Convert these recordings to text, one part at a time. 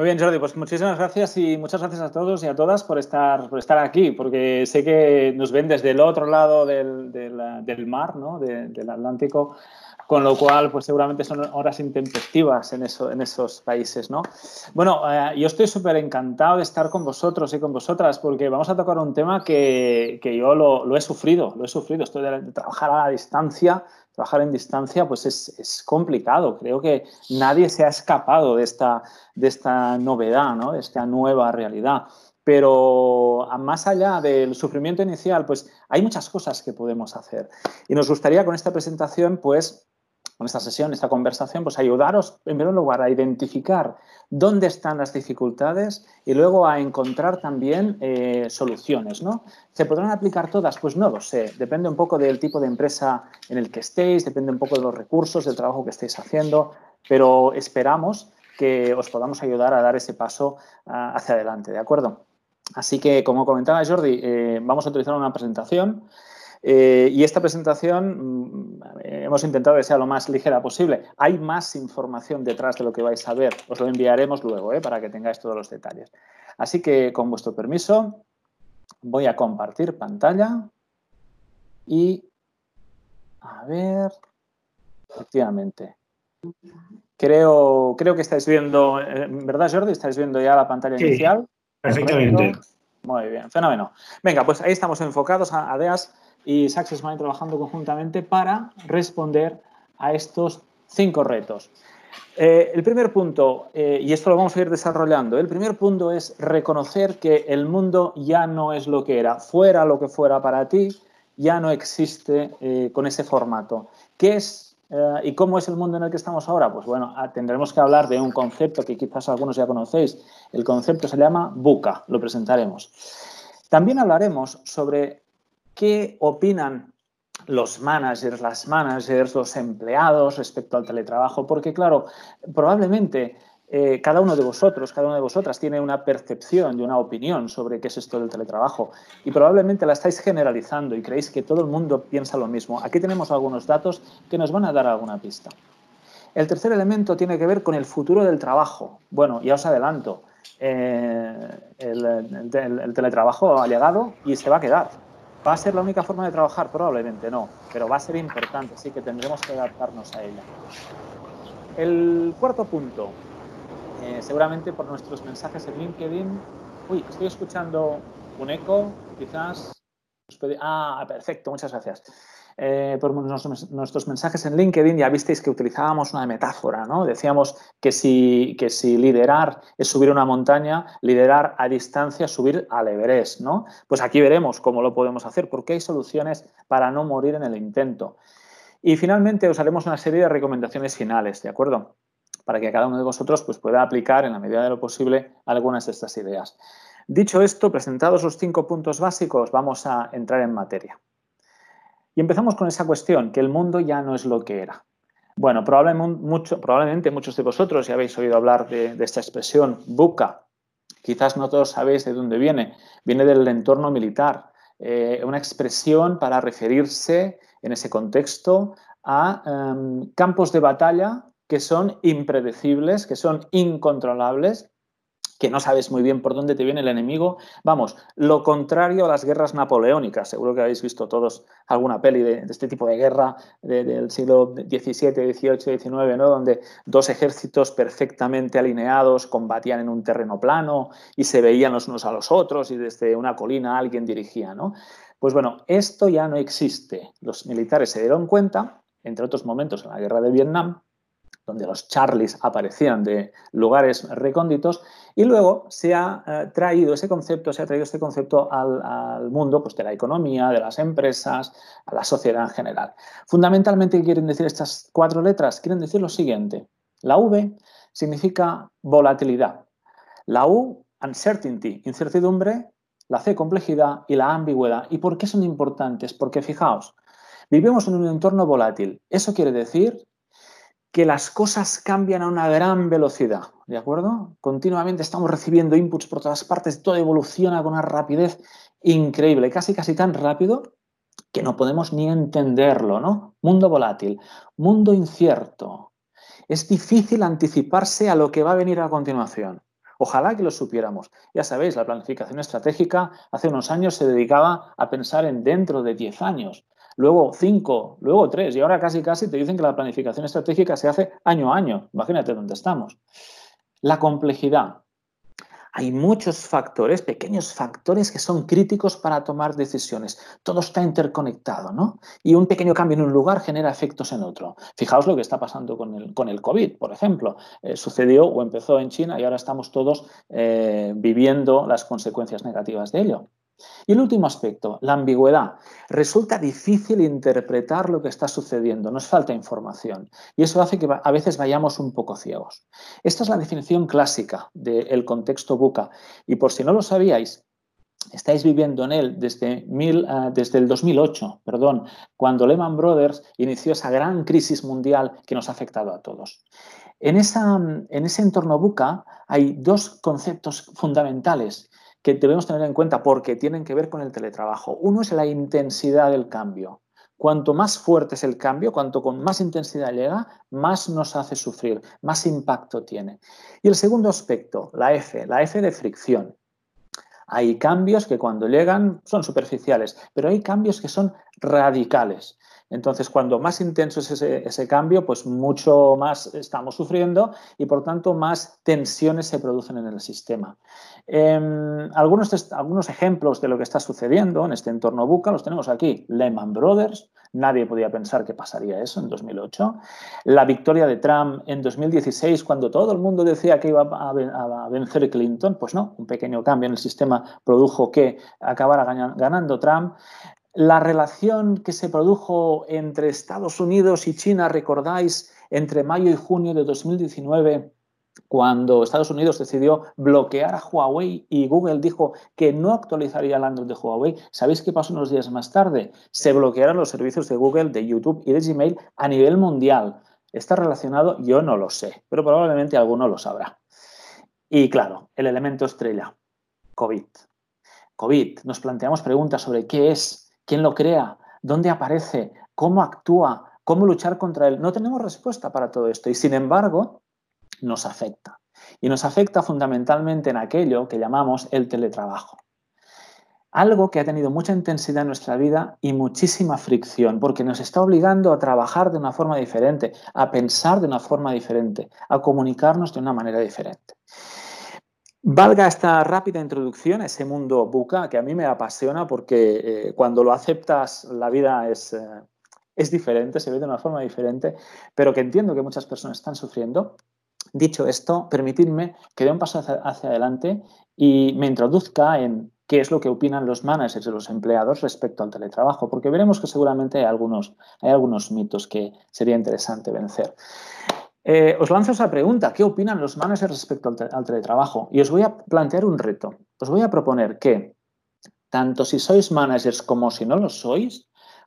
Muy bien, Jordi, pues muchísimas gracias y muchas gracias a todos y a todas por estar, por estar aquí, porque sé que nos ven desde el otro lado del, del, mar, ¿no? del Atlántico, con lo cual, pues seguramente son horas intempestivas en, eso, en esos países, ¿no? Bueno, eh, yo estoy súper encantado de estar con vosotros y con vosotras, porque vamos a tocar un tema que, que yo lo, lo, he sufrido, lo he sufrido, estoy de, de trabajar a la distancia, trabajar en distancia pues es, complicado. Creo que nadie se ha escapado de esta, de esta novedad, ¿no? de esta nueva realidad. Pero más allá del sufrimiento inicial, pues hay muchas cosas que podemos hacer. Y nos gustaría con esta presentación, pues con esta sesión, esta conversación, pues ayudaros en primer lugar a identificar dónde están las dificultades y luego a encontrar también eh, soluciones, ¿no? ¿Se podrán aplicar todas? Pues no lo sé, depende un poco del tipo de empresa en el que estéis, depende un poco de los recursos, del trabajo que estéis haciendo, pero esperamos que os podamos ayudar a dar ese paso ah, hacia adelante, ¿de acuerdo? Así que, como comentaba Jordi, eh, vamos a utilizar una presentación eh, y esta presentación mm, hemos intentado que sea lo más ligera posible. Hay más información detrás de lo que vais a ver. Os lo enviaremos luego eh, para que tengáis todos los detalles. Así que, con vuestro permiso, voy a compartir pantalla y a ver, efectivamente. Creo, creo que estáis viendo, eh, ¿verdad Jordi? ¿Estáis viendo ya la pantalla inicial? Perfectamente. Muy bien, fenómeno. Venga, pues ahí estamos enfocados a ADEAS y Success trabajando conjuntamente para responder a estos cinco retos. Eh, el primer punto, eh, y esto lo vamos a ir desarrollando, el primer punto es reconocer que el mundo ya no es lo que era, fuera lo que fuera para ti, ya no existe eh, con ese formato. ¿Qué es y cómo es el mundo en el que estamos ahora? Pues bueno, ah, tendremos que hablar de un concepto que quizás algunos ya conocéis. El concepto se llama buca, lo presentaremos. También hablaremos sobre ¿Qué opinan los managers, las managers, los empleados respecto al teletrabajo? Porque, claro, probablemente eh, cada uno de vosotros, cada una de vosotras tiene una percepción y una opinión sobre qué es esto del teletrabajo y probablemente la estáis generalizando y creéis que todo el mundo piensa lo mismo. Aquí tenemos algunos datos que nos van a dar alguna pista. El tercer elemento tiene que ver con el futuro del trabajo. Bueno, ya os adelanto, eh, el teletrabajo ha llegado y se va a quedar. ¿Va a ser la única forma de trabajar? Probablemente no, pero va a ser importante, así que tendremos que adaptarnos a ella. El cuarto punto, eh, seguramente por nuestros mensajes en LinkedIn. Uy, estoy escuchando un eco, quizás. Ah, perfecto, muchas gracias. Eh, por nuestros mensajes en LinkedIn ya visteis que utilizábamos una metáfora, ¿no? Decíamos que si, que si liderar es subir una montaña, liderar a distancia es subir al Everest, ¿no? Pues aquí veremos cómo lo podemos hacer, porque hay soluciones para no morir en el intento. Y finalmente os haremos una serie de recomendaciones finales, ¿de acuerdo? Para que cada uno de vosotros pues, pueda aplicar en la medida de lo posible algunas de estas ideas. Dicho esto, presentados los cinco puntos básicos, vamos a entrar en materia. Y empezamos con esa cuestión, que el mundo ya no es lo que era. Bueno, probablemente, muchos de vosotros ya habéis oído hablar de, esta expresión, buca. Quizás no todos sabéis de dónde viene. Viene del entorno militar. Eh, una expresión para referirse en ese contexto a em, campos de batalla que son impredecibles, que son incontrolables que no sabes muy bien por dónde te viene el enemigo. Vamos, lo contrario a las guerras napoleónicas. Seguro que habéis visto todos alguna peli de, este tipo de guerra del siglo XVII, XVIII, XIX, ¿no? donde dos ejércitos perfectamente alineados combatían en un terreno plano y se veían los unos a los otros y desde una colina alguien dirigía. ¿no? Pues bueno, esto ya no existe. Los militares se dieron cuenta, entre otros momentos en la guerra de Vietnam, donde los Charlies aparecían de lugares recónditos, y luego se ha eh, traído ese concepto, se ha traído este concepto al, mundo pues, de la economía, de las empresas, a la sociedad en general. Fundamentalmente, ¿qué quieren decir estas cuatro letras? Quieren decir lo siguiente. La V significa volatilidad. La U, uncertainty, incertidumbre. La C, complejidad. Y la ambigüedad. ¿Y por qué son importantes? Porque fijaos, vivimos en un entorno volátil. Eso quiere decir que las cosas cambian a una gran velocidad, ¿de acuerdo? Continuamente estamos recibiendo inputs por todas partes, todo evoluciona con una rapidez increíble, casi casi tan rápido que no podemos ni entenderlo, ¿no? Mundo volátil, mundo incierto. Es difícil anticiparse a lo que va a venir a continuación. Ojalá que lo supiéramos. Ya sabéis, la planificación estratégica hace unos años se dedicaba a pensar en dentro de 10 años, luego 5, luego 3 y ahora casi casi te dicen que la planificación estratégica se hace año a año. Imagínate dónde estamos. La complejidad hay muchos factores, pequeños factores que son críticos para tomar decisiones. Todo está interconectado, ¿no? Y un pequeño cambio en un lugar genera efectos en otro. Fijaos lo que está pasando con el, con el COVID, por ejemplo. Eh, sucedió o empezó en China y ahora estamos todos eh, viviendo las consecuencias negativas de ello. Y el último aspecto, la ambigüedad. Resulta difícil interpretar lo que está sucediendo, nos falta información y eso hace que a veces vayamos un poco ciegos. Esta es la definición clásica del contexto buca y por si no lo sabíais, estáis viviendo en él desde, desde, el 2008, perdón, cuando Lehman Brothers inició esa gran crisis mundial que nos ha afectado a todos. En ese entorno buca hay dos conceptos fundamentales que debemos tener en cuenta porque tienen que ver con el teletrabajo. Uno es la intensidad del cambio. Cuanto más fuerte es el cambio, cuanto con más intensidad llega, más nos hace sufrir, más impacto tiene. Y el segundo aspecto, la F, la F de fricción. Hay cambios que cuando llegan son superficiales, pero hay cambios que son radicales. Entonces, cuando más intenso es ese, cambio, pues mucho más estamos sufriendo y por tanto más tensiones se producen en el sistema. Em, algunos, algunos ejemplos de lo que está sucediendo en este entorno buca los tenemos aquí. Lehman Brothers, nadie podía pensar que pasaría eso en 2008. La victoria de Trump en 2016, cuando todo el mundo decía que iba a, a vencer Clinton, pues no, un pequeño cambio en el sistema produjo que acabara ganando Trump. La relación que se produjo entre Estados Unidos y China, recordáis, entre mayo y junio de 2019, cuando Estados Unidos decidió bloquear a Huawei y Google dijo que no actualizaría el Android de Huawei, ¿sabéis qué pasó unos días más tarde? Se bloquearon los servicios de Google, de YouTube y de Gmail a nivel mundial. ¿Está relacionado? Yo no lo sé, pero probablemente alguno lo sabrá. Y claro, el elemento estrella, COVID. COVID, nos planteamos preguntas sobre qué es, quién lo crea, dónde aparece, cómo actúa, cómo luchar contra él. No tenemos respuesta para todo esto y sin embargo nos afecta. Y nos afecta fundamentalmente en aquello que llamamos el teletrabajo. Algo que ha tenido mucha intensidad en nuestra vida y muchísima fricción, porque nos está obligando a trabajar de una forma diferente, a pensar de una forma diferente, a comunicarnos de una manera diferente. Valga esta rápida introducción a ese mundo buca que a mí me apasiona porque eh, cuando lo aceptas la vida es, eh, es diferente, se ve de una forma diferente, pero que entiendo que muchas personas están sufriendo. Dicho esto, permitidme que dé un paso hacia, adelante y me introduzca en qué es lo que opinan los managers y los empleados respecto al teletrabajo, porque veremos que seguramente hay algunos, hay algunos mitos que sería interesante vencer. Eh, os lanzo esa pregunta, ¿qué opinan los managers respecto al, teletrabajo? Y os voy a plantear un reto. Os voy a proponer que, tanto si sois managers como si no lo sois,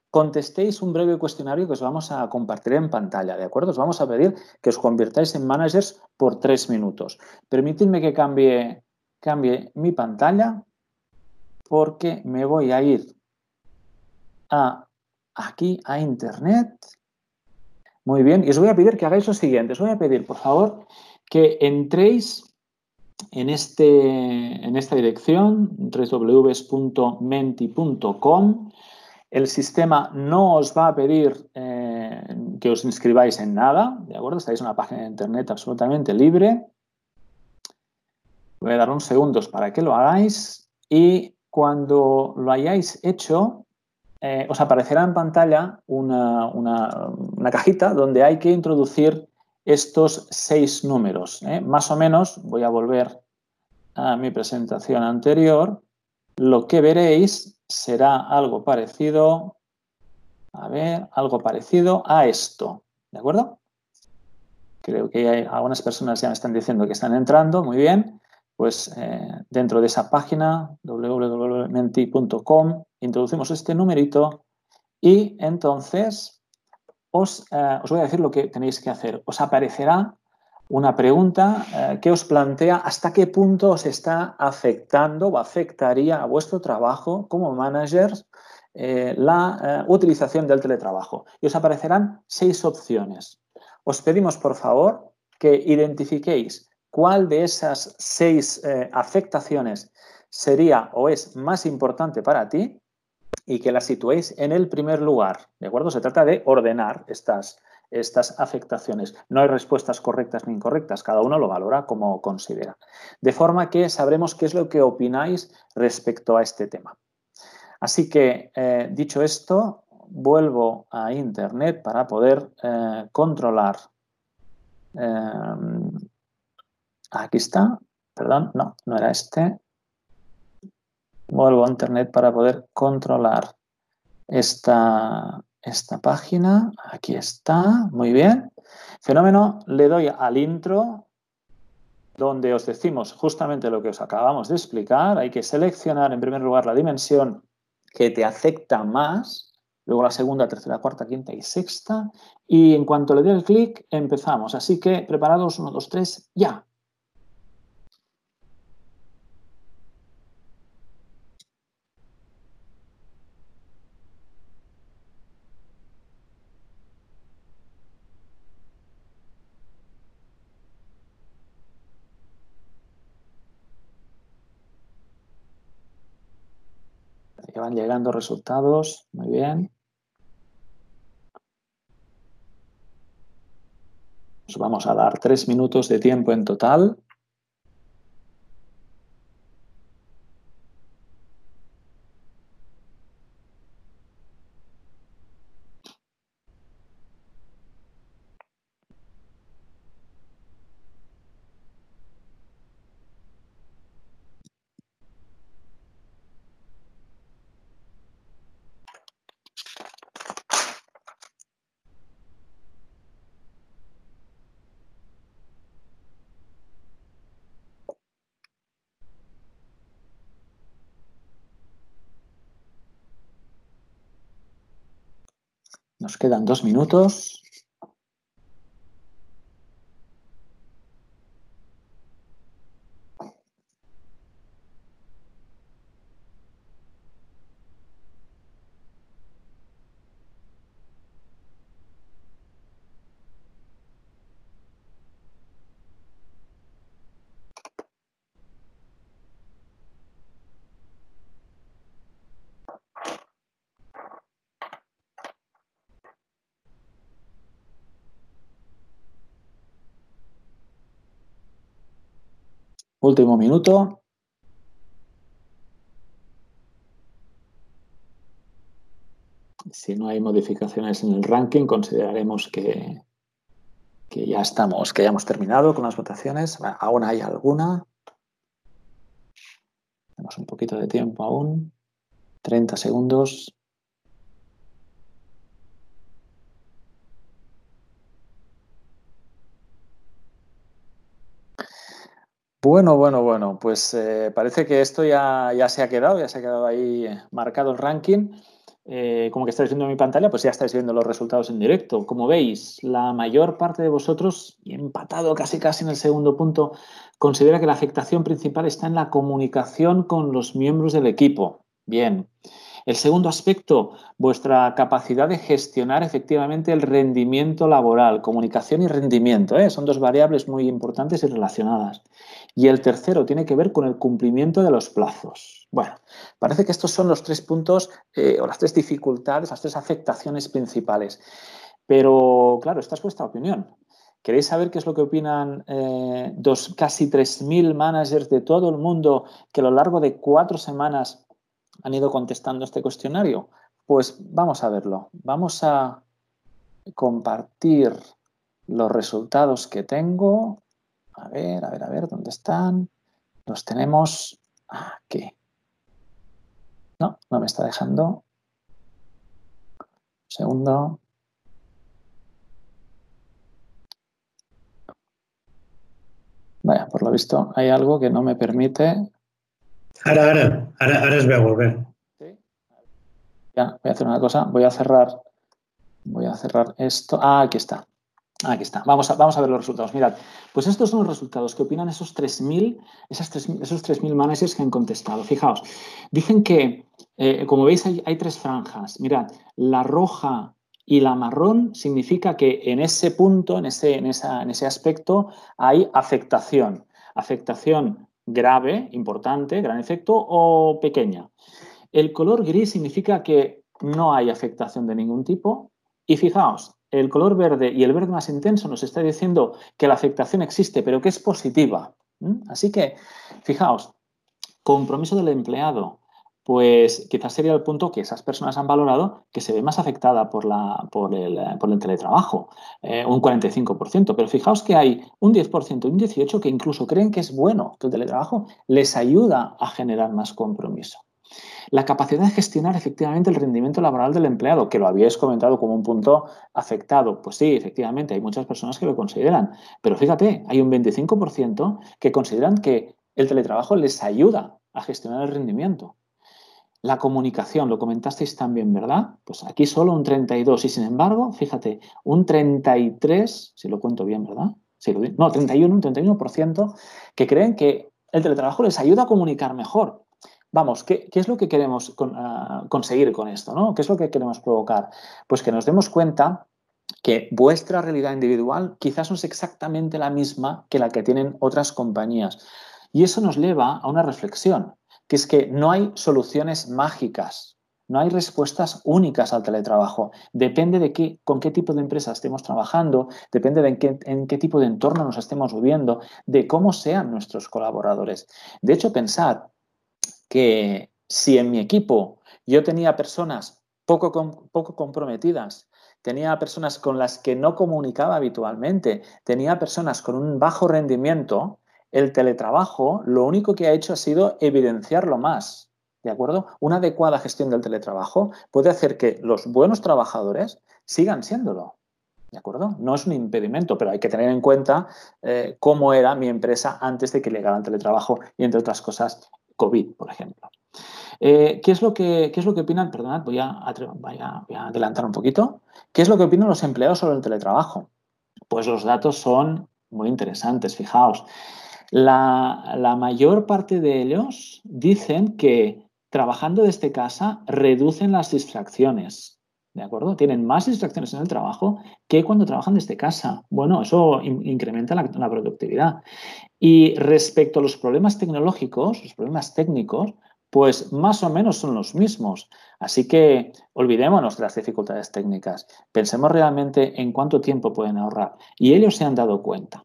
contestéis un breve cuestionario que os vamos a compartir en pantalla, ¿de acuerdo? Os vamos a pedir que os convirtáis en managers por tres minutos. Permitidme que cambie, cambie mi pantalla porque me voy a ir a, aquí a Internet muy bien, y os voy a pedir que hagáis lo siguiente. Os voy a pedir, por favor, que entréis en, este, en esta dirección, www.menti.com. El sistema no os va a pedir eh, que os inscribáis en nada, ¿de acuerdo? Estáis en una página de internet absolutamente libre. Voy a dar unos segundos para que lo hagáis y cuando lo hayáis hecho, eh, os aparecerá en pantalla una, cajita donde hay que introducir estos seis números. ¿eh? Más o menos, voy a volver a mi presentación anterior, lo que veréis será algo parecido, a ver, algo parecido a esto, ¿de acuerdo? Creo que hay algunas personas ya me están diciendo que están entrando, muy bien pues eh, dentro de esa página www.menti.com introducimos este numerito y entonces os, eh, os, voy a decir lo que tenéis que hacer. Os aparecerá una pregunta eh, que os plantea hasta qué punto os está afectando o afectaría a vuestro trabajo como managers la utilización del teletrabajo. Y os aparecerán seis opciones. Os pedimos, por favor, que identifiquéis cuál de esas seis eh, afectaciones sería o es más importante para ti y que la situéis en el primer lugar. ¿De acuerdo? Se trata de ordenar estas, estas afectaciones. No hay respuestas correctas ni incorrectas, cada uno lo valora como considera. De forma que sabremos qué es lo que opináis respecto a este tema. Así que, eh, dicho esto, vuelvo a Internet para poder eh, controlar. Aquí está, perdón, no, no era este. Vuelvo a Internet para poder controlar esta, esta página. Aquí está, muy bien. Fenómeno, le doy al intro donde os decimos justamente lo que os acabamos de explicar. Hay que seleccionar en primer lugar la dimensión que te afecta más, luego la segunda, tercera, cuarta, quinta y sexta. Y en cuanto le dé el clic, empezamos. Así que preparados, uno, dos, tres, ya. Llegando resultados. Muy bien. Nos vamos a dar tres minutos de tiempo en total. Nos quedan dos minutos. Último minuto. Si no hay modificaciones en el ranking, consideraremos que, que ya estamos, que ya hemos terminado con las votaciones. Aún hay alguna. Tenemos un poquito de tiempo aún. 30 segundos. Bueno, bueno, bueno, pues eh, parece que esto ya, ya, se ha quedado, ya se ha quedado ahí marcado el ranking. Eh, como que estáis viendo en mi pantalla, pues ya estáis viendo los resultados en directo. Como veis, la mayor parte de vosotros, y empatado casi casi en el segundo punto, considera que la afectación principal está en la comunicación con los miembros del equipo. Bien. El segundo aspecto, vuestra capacidad de gestionar efectivamente el rendimiento laboral, comunicación y rendimiento. ¿eh? Son dos variables muy importantes y relacionadas. Y el tercero tiene que ver con el cumplimiento de los plazos. Bueno, parece que estos son los tres puntos eh, o las tres dificultades, las tres afectaciones principales. Pero, claro, esta es vuestra opinión. ¿Queréis saber qué es lo que opinan eh, dos, casi 3.000 managers de todo el mundo que a lo largo de cuatro semanas han ido contestando este cuestionario? Pues vamos a verlo. Vamos a compartir los resultados que tengo. A ver, a ver, a ver, ¿dónde están? Los tenemos aquí. No, no me está dejando. segundo. Vaya, por lo visto hay algo que no me permite Ahora, ahora, ahora, ahora es volver. ¿Sí? Ya, voy a hacer una cosa, voy a cerrar, voy a cerrar esto. Ah, aquí está. Aquí está. Vamos a, vamos a ver los resultados. Mirad, pues estos son los resultados que opinan esos 3.000 esos 3.000 managers que han contestado. Fijaos, dicen que, eh, como veis, hay, hay, tres franjas. Mirad, la roja Y la marrón significa que en ese punto, en ese, en ese aspecto, hay afectación. Afectación grave, importante, gran efecto o pequeña. El color gris significa que no hay afectación de ningún tipo. Y fijaos, el color verde y el verde más intenso nos está diciendo que la afectación existe, pero que es positiva. Así que, fijaos, compromiso del empleado, pues quizás sería el punto que esas personas han valorado que se ve más afectada por, la, por, el, teletrabajo, eh, un 45%. Pero fijaos que hay un 10% y un 18% que incluso creen que es bueno que el teletrabajo les ayuda a generar más compromiso. La capacidad de gestionar efectivamente el rendimiento laboral del empleado, que lo habíais comentado como un punto afectado. Pues sí, efectivamente, hay muchas personas que lo consideran. Pero fíjate, hay un 25% que consideran que el teletrabajo les ayuda a gestionar el rendimiento. La comunicación, lo comentasteis también, ¿verdad? Pues aquí solo un 32 y sin embargo, fíjate, un 33, si lo cuento bien, ¿verdad? no, 31, un 31% que creen que el teletrabajo les ayuda a comunicar mejor. Vamos, ¿qué, es lo que queremos ah, conseguir con esto? ¿no? ¿Qué es lo que queremos provocar? Pues que nos demos cuenta que vuestra realidad individual quizás no es exactamente la misma que la que tienen otras compañías. Y eso nos lleva a una reflexión que es que no hay soluciones mágicas, no hay respuestas únicas al teletrabajo. Depende de qué, con qué tipo de empresa estemos trabajando, depende de en qué, tipo de entorno nos estemos viviendo, de cómo sean nuestros colaboradores. De hecho, pensad que si en mi equipo yo tenía personas poco, poco comprometidas, tenía personas con las que no comunicaba habitualmente, tenía personas con un bajo rendimiento, el teletrabajo lo único que ha hecho ha sido evidenciarlo más. ¿De acuerdo? Una adecuada gestión del teletrabajo puede hacer que los buenos trabajadores sigan siéndolo. ¿De acuerdo? No es un impedimento, pero hay que tener en cuenta eh, cómo era mi empresa antes de que llegara el teletrabajo y, entre otras cosas, COVID, por ejemplo. Eh, ¿qué, es lo que, ¿Qué es lo que opinan? Perdonad, voy a, voy a adelantar un poquito. ¿Qué es lo que opinan los empleados sobre el teletrabajo? Pues los datos son muy interesantes, fijaos. La, mayor parte de ellos dicen que trabajando desde casa reducen las distracciones. ¿De acuerdo? Tienen más distracciones en el trabajo que cuando trabajan desde casa. Bueno, eso incrementa la, la, productividad. Y respecto a los problemas tecnológicos, los problemas técnicos, pues más o menos son los mismos. Así que olvidémonos de las dificultades técnicas. Pensemos realmente en cuánto tiempo pueden ahorrar. Y ellos se han dado cuenta.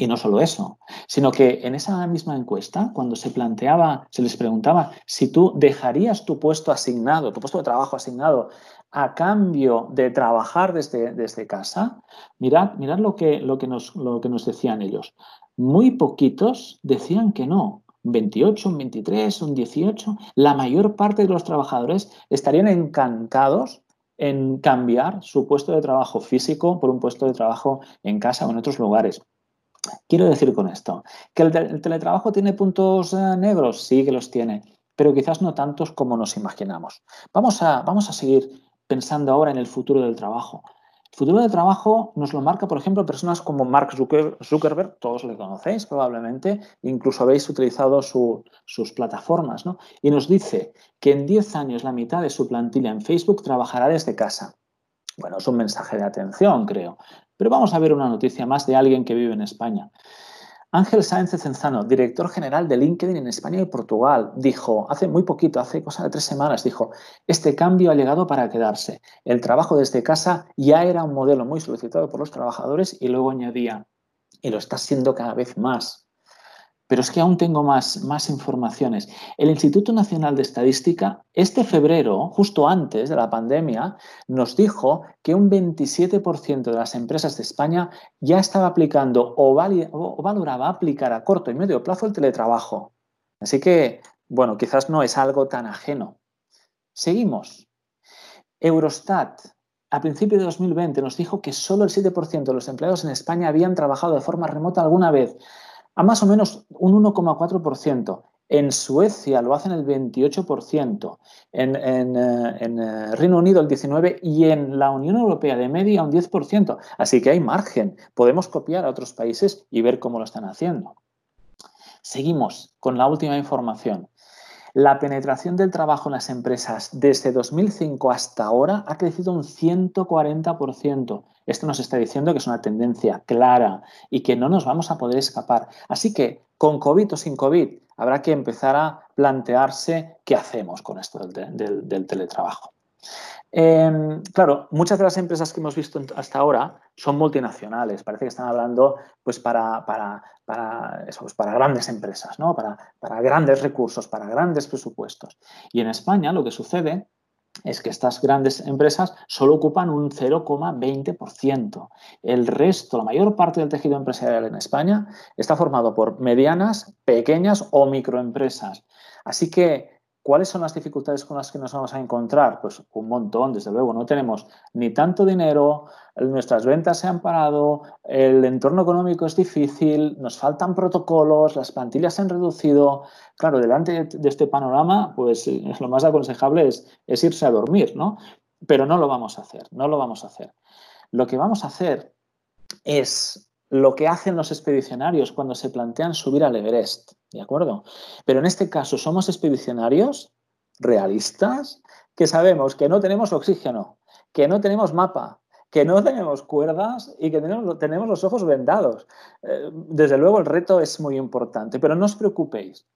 Y no solo eso, sino que en esa misma encuesta, cuando se planteaba, se les preguntaba si tú dejarías tu puesto asignado, tu puesto de trabajo asignado, a cambio de trabajar desde, desde casa, mirad, mirad lo, que, lo, que nos, lo que nos decían ellos. Muy poquitos decían que no. 28, un 23, un 18. La mayor parte de los trabajadores estarían encantados en cambiar su puesto de trabajo físico por un puesto de trabajo en casa o en otros lugares. Quiero decir con esto, que el, teletrabajo tiene puntos eh, negros, sí que los tiene, pero quizás no tantos como nos imaginamos. Vamos a, vamos a seguir pensando ahora en el futuro del trabajo. El futuro del trabajo nos lo marca, por ejemplo, personas como Mark Zuckerberg, todos le conocéis probablemente, incluso habéis utilizado sus plataformas, ¿no? Y nos dice que en 10 años la mitad de su plantilla en Facebook trabajará desde casa. Bueno, es un mensaje de atención, creo. Pero vamos a ver una noticia más de alguien que vive en España. Ángel Sáenz Cenzano, director general de LinkedIn en España y Portugal, dijo hace muy poquito, hace cosa de tres semanas, dijo, este cambio ha llegado para quedarse. El trabajo desde casa ya era un modelo muy solicitado por los trabajadores y luego añadía, y lo está siendo cada vez más. Pero es que aún tengo más, más informaciones. El Instituto Nacional de Estadística, este febrero, justo antes de la pandemia, nos dijo que un 27% de las empresas de España ya estaba aplicando o, o valoraba aplicar a corto y medio plazo el teletrabajo. Así que, bueno, quizás no es algo tan ajeno. Seguimos. Eurostat, a principios de 2020, nos dijo que solo el 7% de los empleados en España habían trabajado de forma remota alguna vez a más o menos un 1,4%. En Suecia lo hacen el 28%, en, eh, eh, Reino Unido el 19% y en la Unión Europea de media un 10%. Así que hay margen. Podemos copiar a otros países y ver cómo lo están haciendo. Seguimos con la última información. La penetración del trabajo en las empresas desde 2005 hasta ahora ha crecido un 140%. Esto nos está diciendo que es una tendencia clara y que no nos vamos a poder escapar. Así que, con COVID o sin COVID, habrá que empezar a plantearse qué hacemos con esto del, teletrabajo. Em, claro, muchas de las empresas que hemos visto hasta ahora son multinacionales. Parece que están hablando pues, para, para, para, pues, para grandes empresas, ¿no? para, para grandes recursos, para grandes presupuestos. Y en España lo que sucede es que estas grandes empresas solo ocupan un 0,20%. El resto, la mayor parte del tejido empresarial en España está formado por medianas, pequeñas o microempresas. Así que ¿Cuáles son las dificultades con las que nos vamos a encontrar? Pues un montón, desde luego. No tenemos ni tanto dinero, nuestras ventas se han parado, el entorno económico es difícil, nos faltan protocolos, las plantillas se han reducido. Claro, delante de este panorama, pues eh, lo más aconsejable es, es irse a dormir, ¿no? Pero no lo vamos a hacer, no lo vamos a hacer. Lo que vamos a hacer es lo que hacen los expedicionarios cuando se plantean subir al Everest, ¿de acuerdo? Pero en este caso somos expedicionarios realistas que sabemos que no tenemos oxígeno, que no tenemos mapa, que no tenemos cuerdas y que tenemos, los ojos vendados. Eh, desde luego el reto es muy importante, pero no os preocupéis,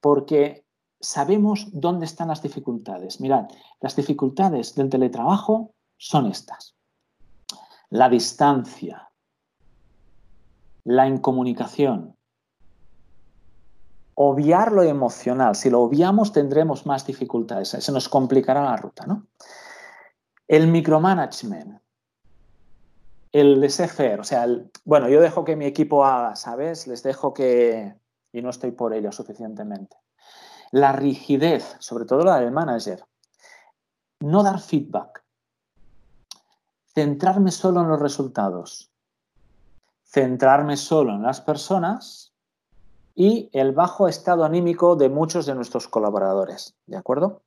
porque sabemos dónde están las dificultades. Mirad, las dificultades del teletrabajo son estas. La distancia, la incomunicación. Obviar lo emocional. Si lo obviamos tendremos más dificultades. Se nos complicará la ruta. ¿no? El micromanagement. El laissez-faire. O sea, bueno, yo dejo que mi equipo haga, ¿sabes? Les dejo que... Y no estoy por ello suficientemente. La rigidez, sobre todo la del manager. No dar feedback. Centrarme solo en los resultados centrarme solo en las personas y el bajo estado anímico de muchos de nuestros colaboradores. ¿De acuerdo?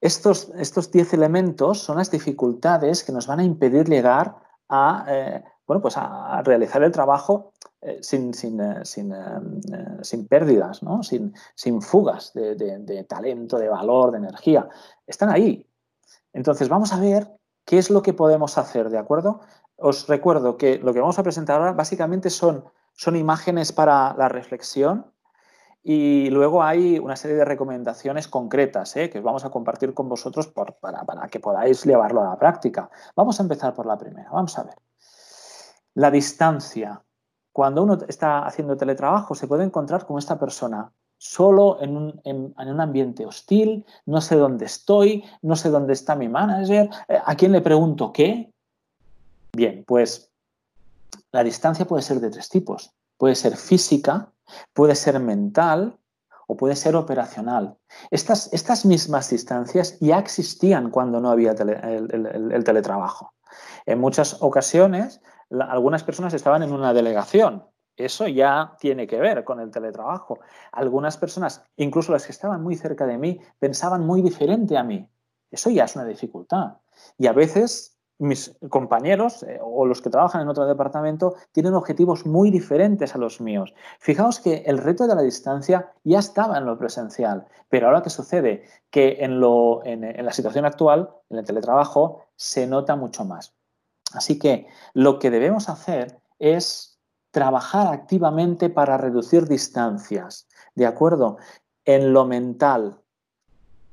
Estos, estos diez elementos son las dificultades que nos van a impedir llegar a, eh, bueno, pues a, realizar el trabajo eh, sin, sin, eh, sin, pérdidas, ¿no? sin, sin fugas de, de talento, de valor, de energía. Están ahí. Entonces vamos a ver qué es lo que podemos hacer, ¿de acuerdo? Os recuerdo que lo que vamos a presentar ahora básicamente son, son imágenes para la reflexión y luego hay una serie de recomendaciones concretas ¿eh? que os vamos a compartir con vosotros para, para que podáis llevarlo a la práctica. Vamos a empezar por la primera. Vamos a ver. La distancia. Cuando uno está haciendo teletrabajo se puede encontrar con esta persona solo en un, en un, ambiente hostil, no sé dónde estoy, no sé dónde está mi manager, eh, a quién le pregunto qué, Bien, pues la distancia puede ser de tres tipos. Puede ser física, puede ser mental o puede ser operacional. Estas, mismas distancias ya existían cuando no había el, teletrabajo. En muchas ocasiones, algunas personas estaban en una delegación. Eso ya tiene que ver con el teletrabajo. Algunas personas, incluso las que estaban muy cerca de mí, pensaban muy diferente a mí. Eso ya es una dificultad. Y a veces mis compañeros eh, o los que trabajan en otro departamento tienen objetivos muy diferentes a los míos. Fijaos que el reto de la distancia ya estaba en lo presencial, pero ahora qué sucede? Que en, lo, en, en la situación actual, en el teletrabajo, se nota mucho más. Así que lo que debemos hacer es trabajar activamente para reducir distancias, ¿de acuerdo? En lo mental,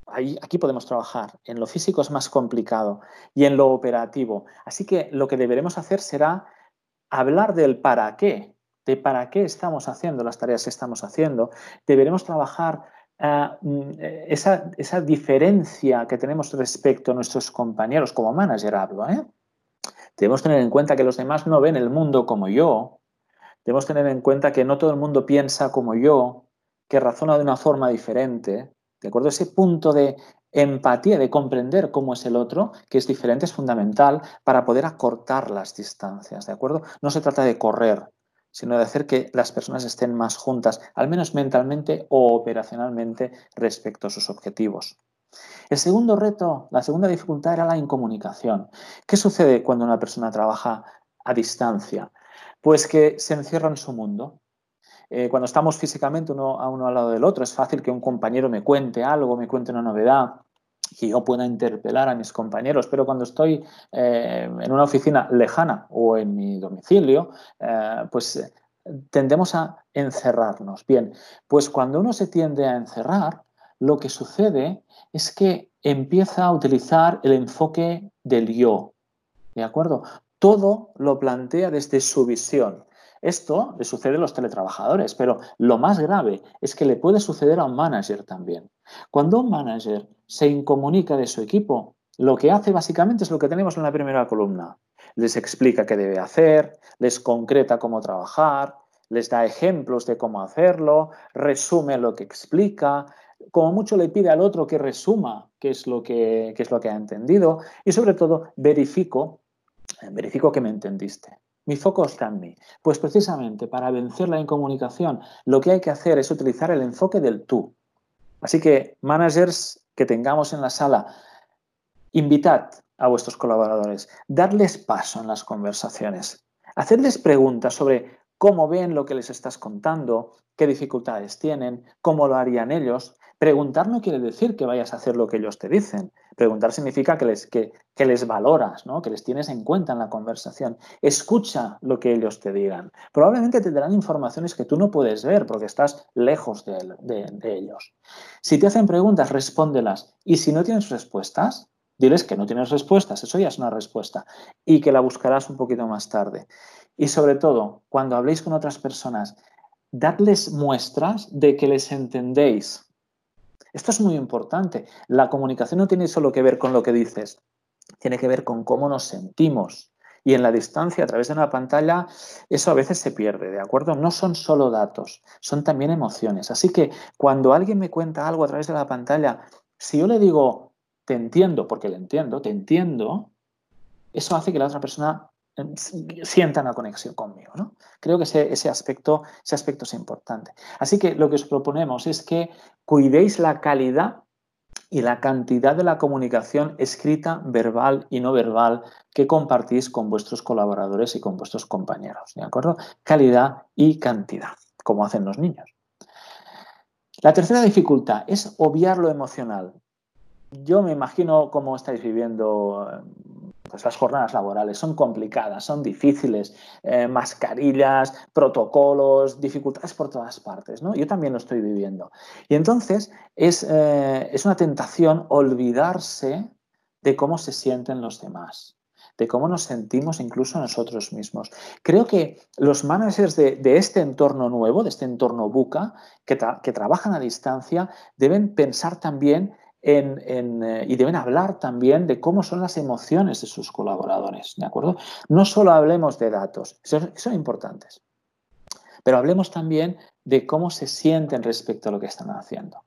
aquí podemos trabajar. En lo físico es más complicado y en lo operativo. Así que lo que deberemos hacer será hablar del para qué, de para qué estamos haciendo las tareas que estamos haciendo. Deberemos trabajar eh, mm, esa, esa, diferencia que tenemos respecto a nuestros compañeros, como manager hablo. ¿eh? Debemos tener en cuenta que los demás no ven el mundo como yo. Debemos tener en cuenta que no todo el mundo piensa como yo, que razona de una forma diferente. ¿De acuerdo? Ese punto de empatía, de comprender cómo es el otro, que es diferente, es fundamental para poder acortar las distancias, ¿de acuerdo? No se trata de correr, sino de hacer que las personas estén más juntas, al menos mentalmente o operacionalmente, respecto a sus objetivos. El segundo reto, la segunda dificultad era la incomunicación. ¿Qué sucede cuando una persona trabaja a distancia? Pues que se encierra en su mundo. Eh, cuando estamos físicamente uno a uno al lado del otro, es fácil que un compañero me cuente algo, me cuente una novedad que yo pueda interpelar a mis compañeros, pero cuando estoy eh, en una oficina lejana o en mi domicilio, eh, pues tendemos a encerrarnos. Bien, pues cuando uno se tiende a encerrar, lo que sucede es que empieza a utilizar el enfoque del yo, ¿de acuerdo? Todo lo plantea desde su visión. Esto le sucede a los teletrabajadores, pero lo más grave es que le puede suceder a un manager también. Cuando un manager se incomunica de su equipo, lo que hace básicamente es lo que tenemos en la primera columna. Les explica qué debe hacer, les concreta cómo trabajar, les da ejemplos de cómo hacerlo, resume lo que explica, como mucho le pide al otro que resuma qué es lo que, es lo que ha entendido y sobre todo verifico, verifico que me entendiste. Mi foco está en mí. Pues precisamente para vencer la incomunicación lo que hay que hacer es utilizar el enfoque del tú. Así que, managers que tengamos en la sala, invitad a vuestros colaboradores, darles paso en las conversaciones, hacerles preguntas sobre cómo ven lo que les estás contando, qué dificultades tienen, cómo lo harían ellos. Preguntar no quiere decir que vayas a hacer lo que ellos te dicen. Preguntar significa que les, que, les valoras, ¿no? que les tienes en cuenta en la conversación. Escucha lo que ellos te digan. Probablemente te darán informaciones que tú no puedes ver porque estás lejos de, de ellos. Si te hacen preguntas, respóndelas. Y si no tienes respuestas, diles que no tienes respuestas. Eso ya es una respuesta. Y que la buscarás un poquito más tarde. Y sobre todo, cuando habléis con otras personas, dadles muestras de que les entendéis. Esto es muy importante. La comunicación no tiene solo que ver con lo que dices, tiene que ver con cómo nos sentimos. Y en la distancia, a través de una pantalla, eso a veces se pierde, ¿de acuerdo? No son solo datos, son también emociones. Así que cuando alguien me cuenta algo a través de la pantalla, si yo le digo, te entiendo, porque le entiendo, te entiendo, eso hace que la otra persona sientan la conexión conmigo. ¿no? Creo que ese, aspecto, ese aspecto es importante. Así que lo que os proponemos es que cuidéis la calidad y la cantidad de la comunicación escrita, verbal y no verbal que compartís con vuestros colaboradores y con vuestros compañeros. ¿De acuerdo? Calidad y cantidad, como hacen los niños. La tercera dificultad es obviar lo emocional. Yo me imagino cómo estáis viviendo pues las jornadas laborales son complicadas, son difíciles, eh, mascarillas, protocolos, dificultades por todas partes, ¿no? Yo también lo estoy viviendo. Y entonces es, eh, es una tentación olvidarse de cómo se sienten los demás de cómo nos sentimos incluso nosotros mismos. Creo que los managers de, este entorno nuevo, de este entorno buca, que, que, trabajan a distancia, deben pensar también eh, y deben hablar también de cómo son las emociones de sus colaboradores, ¿de acuerdo? No solo hablemos de datos, son importantes, pero hablemos también de cómo se sienten respecto a lo que están haciendo.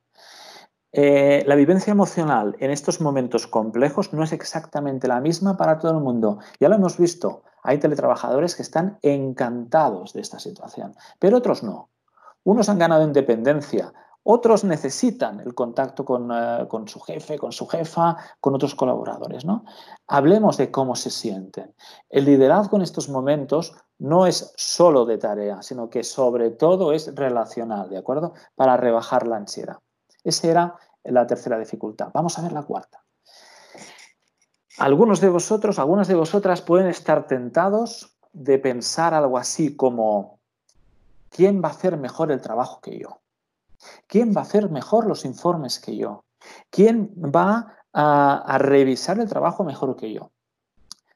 Eh, la vivencia emocional en estos momentos complejos no es exactamente la misma para todo el mundo. Ya lo hemos visto, hay teletrabajadores que están encantados de esta situación, pero otros no. Unos han ganado independencia, otros necesitan el contacto eh, con, su jefe, con su jefa, con otros colaboradores. ¿no? Hablemos de cómo se sienten. El liderazgo en estos momentos no es solo de tarea, sino que sobre todo es relacional, ¿de acuerdo? Para rebajar la ansiedad. Esa era la tercera dificultad. Vamos a ver la cuarta. Algunos de vosotros, algunas de vosotras pueden estar tentados de pensar algo así como, ¿quién va a hacer mejor el trabajo que yo? ¿Quién va a hacer mejor los informes que yo? ¿Quién va a, revisar el trabajo mejor que yo?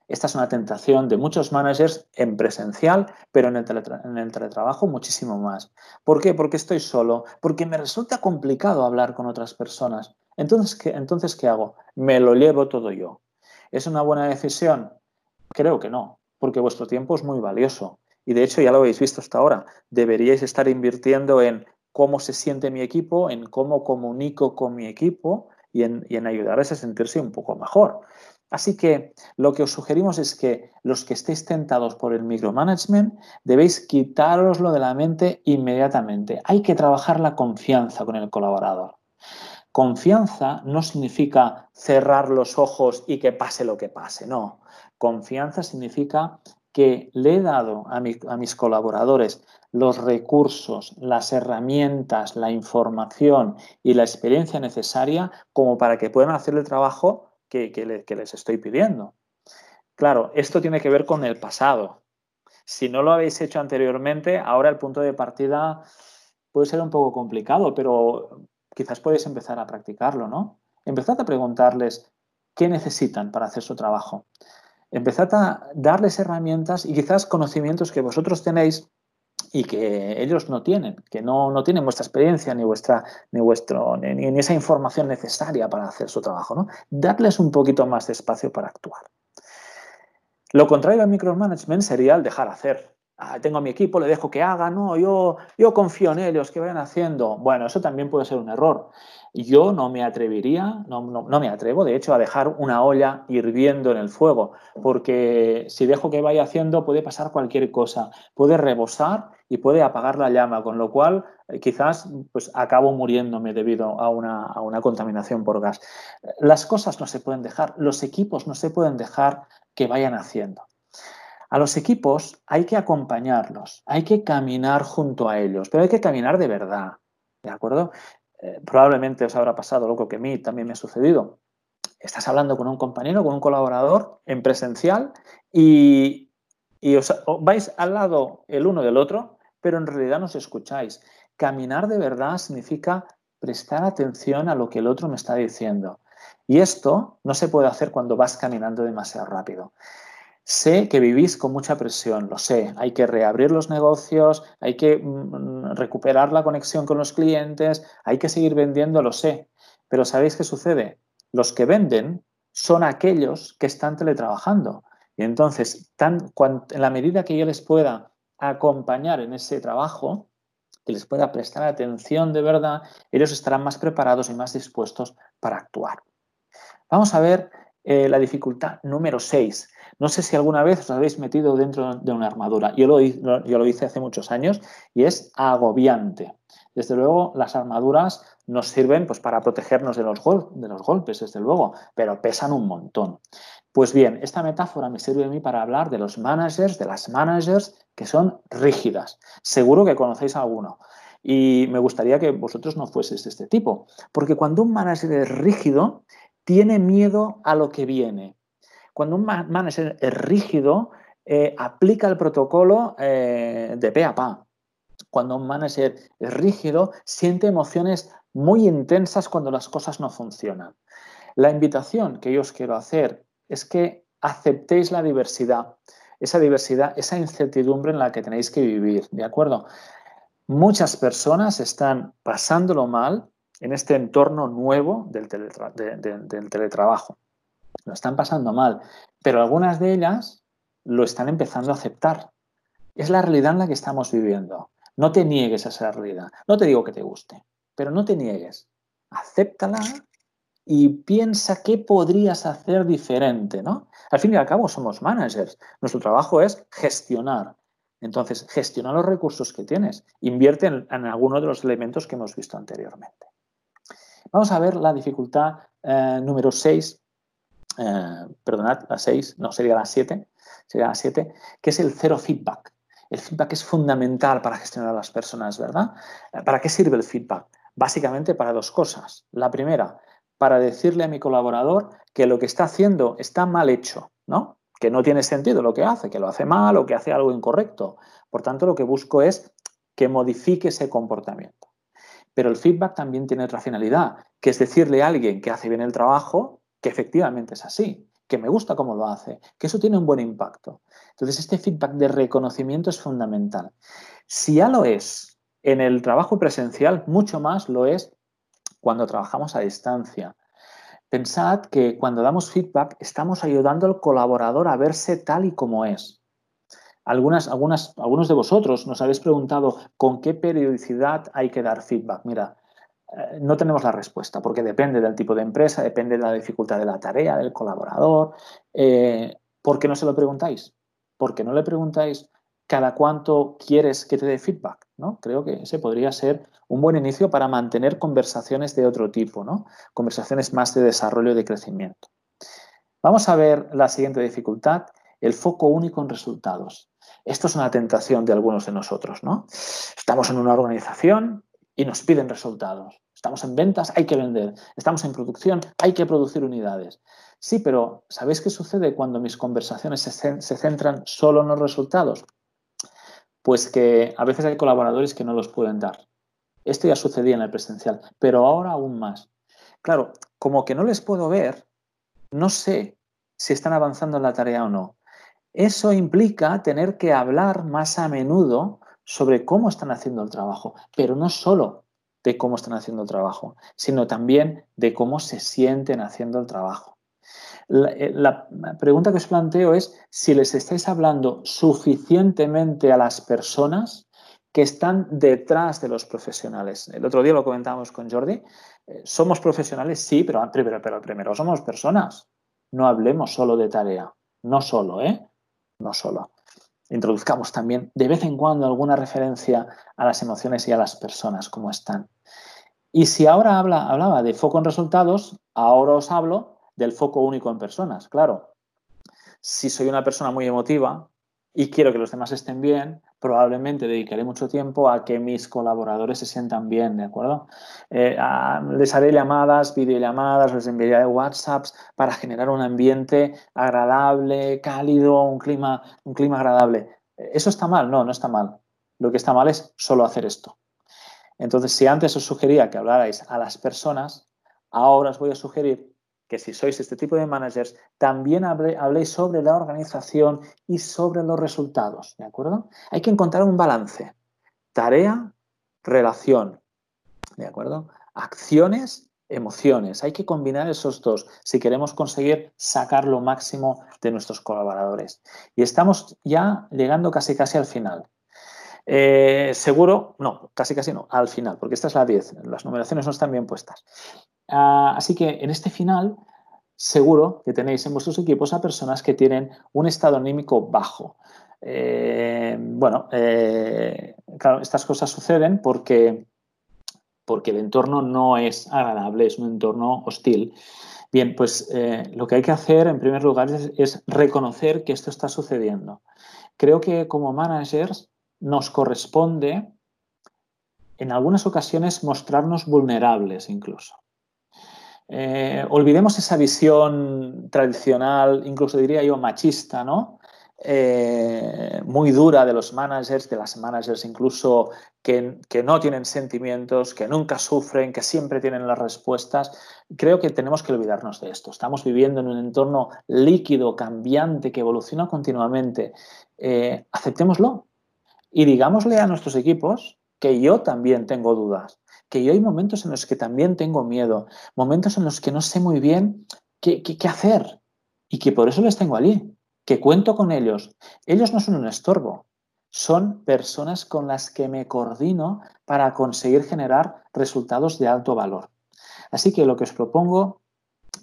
Esta es una tentación de muchos managers en presencial, pero en el, teletrabajo muchísimo más. ¿Por qué? Porque estoy solo, porque me resulta complicado hablar con otras personas. Entonces ¿qué, entonces, ¿qué hago? Me lo llevo todo yo. ¿Es una buena decisión? Creo que no, porque vuestro tiempo es muy valioso. Y de hecho ya lo habéis visto hasta ahora. Deberíais estar invirtiendo en cómo se siente mi equipo, en cómo comunico con mi equipo y en, ayudarles a sentirse un poco mejor. Así que lo que os sugerimos es que los que estéis tentados por el micromanagement debéis quitároslo de la mente inmediatamente. Hay que trabajar la confianza con el colaborador. Confianza no significa cerrar los ojos y que pase lo que pase, no. Confianza significa que le he dado a, mis colaboradores los recursos, las herramientas, la información y la experiencia necesaria como para que puedan hacer el trabajo que, les estoy pidiendo. Claro, esto tiene que ver con el pasado. Si no lo habéis hecho anteriormente, ahora el punto de partida puede ser un poco complicado, pero quizás podéis empezar a practicarlo, ¿no? Empezad a preguntarles qué necesitan para hacer su trabajo. Empezad a darles herramientas y quizás conocimientos que vosotros tenéis y que ellos no tienen, que no, no tienen vuestra experiencia ni vuestra ni vuestro ni, esa información necesaria para hacer su trabajo, ¿no? Darles un poquito más de espacio para actuar. Lo contrario al micromanagement sería el dejar hacer. Ah, tengo a mi equipo, le dejo que haga, no, yo, yo confío en ellos, que vayan haciendo. Bueno, eso también puede ser un error. Yo no me atrevería, no, no, me atrevo, de hecho, a dejar una olla hirviendo en el fuego, porque si dejo que vaya haciendo puede pasar cualquier cosa, puede rebosar y puede apagar la llama, con lo cual eh, quizás pues, acabo muriéndome debido a una, a una contaminación por gas. Las cosas no se pueden dejar, los equipos no se pueden dejar que vayan haciendo. A los equipos hay que acompañarlos, hay que caminar junto a ellos, pero hay que caminar de verdad, ¿de acuerdo? Eh, probablemente os habrá pasado lo que a mí también me ha sucedido. Estás hablando con un compañero, con un colaborador en presencial y, os, vais al lado el uno del otro, pero en realidad no os escucháis. Caminar de verdad significa prestar atención a lo que el otro me está diciendo. Y esto no se puede hacer cuando vas caminando demasiado rápido. Sé que vivís con mucha presión, lo sé. Hay que reabrir los negocios, hay que mm, recuperar la conexión con los clientes, hay que seguir vendiendo, lo sé. Pero ¿sabéis qué sucede? Los que venden son aquellos que están teletrabajando. Y entonces, en la medida que yo les pueda acompañar en ese trabajo, que les pueda prestar atención de verdad, ellos estarán más preparados y más dispuestos para actuar. Vamos a ver eh, la dificultad número 6. No sé si alguna vez os habéis metido dentro de una armadura. Yo lo, hice hace muchos años y es agobiante. Desde luego, las armaduras nos sirven pues, para protegernos de los, de los golpes, desde luego, pero pesan un montón. Pues bien, esta metáfora me sirve a mí para hablar de los managers, de las managers que son rígidas. Seguro que conocéis alguno. Y me gustaría que vosotros no fueseis de este tipo, porque cuando un manager es rígido, tiene miedo a lo que viene. Cuando un manager es rígido, eh, aplica el protocolo eh, de pe a pa. Cuando un manager es rígido, siente emociones muy intensas cuando las cosas no funcionan. La invitación que yo os quiero hacer es que aceptéis la diversidad, esa diversidad, esa incertidumbre en la que tenéis que vivir, ¿de acuerdo? Muchas personas están pasándolo mal en este entorno nuevo del, del teletrabajo. Lo están pasando mal, pero algunas de ellas lo están empezando a aceptar. Es la realidad en la que estamos viviendo. No te niegues a esa realidad. No te digo que te guste, pero no te niegues. Acéptala y piensa qué podrías hacer diferente, ¿no? Al fin y al cabo somos managers. Nuestro trabajo es gestionar. Entonces, gestiona los recursos que tienes. Invierte en, alguno de los elementos que hemos visto anteriormente. Vamos a ver la dificultad eh, número 6, eh, perdonad, la 6, no, sería la 7, sería la 7, que es el cero feedback. El feedback es fundamental para gestionar a las personas, ¿verdad? Eh, ¿Para qué sirve el feedback? Básicamente para dos cosas. La primera, para decirle a mi colaborador que lo que está haciendo está mal hecho, ¿no? Que no tiene sentido lo que hace, que lo hace mal o que hace algo incorrecto. Por tanto, lo que busco es que modifique ese comportamiento. Pero el feedback también tiene otra finalidad, que es decirle a alguien que hace bien el trabajo que efectivamente es así, que me gusta cómo lo hace, que eso tiene un buen impacto. Entonces, este feedback de reconocimiento es fundamental. Si ya lo es en el trabajo presencial, mucho más lo es cuando trabajamos a distancia. Pensad que cuando damos feedback estamos ayudando al colaborador a verse tal y como es. Algunas, algunas, algunos de vosotros nos habéis preguntado con qué periodicidad hay que dar feedback. Mira, no tenemos la respuesta porque depende del tipo de empresa, depende de la dificultad de la tarea, del colaborador. Eh, ¿Por qué no se lo preguntáis? ¿Por qué no le preguntáis cada cuánto quieres que te dé feedback? ¿no? Creo que ese podría ser un buen inicio para mantener conversaciones de otro tipo, ¿no? conversaciones más de desarrollo y de crecimiento. Vamos a ver la siguiente dificultad el foco único en resultados. Esto es una tentación de algunos de nosotros, ¿no? Estamos en una organización y nos piden resultados. Estamos en ventas, hay que vender. Estamos en producción, hay que producir unidades. Sí, pero ¿sabéis qué sucede cuando mis conversaciones se, centran solo en los resultados? Pues que a veces hay colaboradores que no los pueden dar. Esto ya sucedía en el presencial, pero ahora aún más. Claro, como que no les puedo ver, no sé si están avanzando en la tarea o no. Eso implica tener que hablar más a menudo sobre cómo están haciendo el trabajo, pero no solo de cómo están haciendo el trabajo, sino también de cómo se sienten haciendo el trabajo. Eh, la, pregunta que os planteo es si les estáis hablando suficientemente a las personas que están detrás de los profesionales. El otro día lo comentábamos con Jordi. Eh, somos profesionales, sí, pero, pero, pero primero somos personas. No hablemos solo de tarea. No solo, ¿eh? No solo introduzcamos también de vez en cuando alguna referencia a las emociones y a las personas, cómo están. Y si ahora habla, hablaba de foco en resultados, ahora os hablo del foco único en personas. Claro, si soy una persona muy emotiva y quiero que los demás estén bien, probablemente dedicaré mucho tiempo a que mis colaboradores se sientan bien, ¿de acuerdo? Eh, les haré llamadas, videollamadas, les enviaré WhatsApps para generar un ambiente agradable, cálido, un clima, un clima agradable. ¿Eso está mal? No, no está mal. Lo que está mal es solo hacer esto. Entonces, si antes os sugería que hablarais a las personas, ahora os voy a sugerir que si sois este tipo de managers, también habléis sobre la organización y sobre los resultados, ¿de acuerdo? Hay que encontrar un balance. Tarea, relación, ¿de acuerdo? Acciones, emociones. Hay que combinar esos dos si queremos conseguir sacar lo máximo de nuestros colaboradores. Y estamos ya llegando casi casi al final. Eh, seguro, no, casi casi no, al final, porque esta es la 10, las numeraciones no están bien puestas. Ah, así que en este final, seguro que tenéis en vuestros equipos a personas que tienen un estado anímico bajo. Eh, bueno, eh, claro, estas cosas suceden porque, porque el entorno no es agradable, es un entorno hostil. Bien, pues lo que hay que hacer en primer lugar es reconocer que esto está sucediendo. Creo que como managers nos corresponde en algunas ocasiones mostrarnos vulnerables incluso. Eh, olvidemos esa visión tradicional, incluso diría yo machista, ¿no? Eh, muy dura de los managers, de las managers incluso que, que, no tienen sentimientos, que nunca sufren, que siempre tienen las respuestas. Creo que tenemos que olvidarnos de esto. Estamos viviendo en un entorno líquido, cambiante, que evoluciona continuamente. Eh, aceptémoslo, y digámosle a nuestros equipos que yo también tengo dudas, que yo hay momentos en los que también tengo miedo, momentos en los que no sé muy bien qué, qué, hacer y que por eso les tengo allí, que cuento con ellos. Ellos no son un estorbo, son personas con las que me coordino para conseguir generar resultados de alto valor. Así que lo que os propongo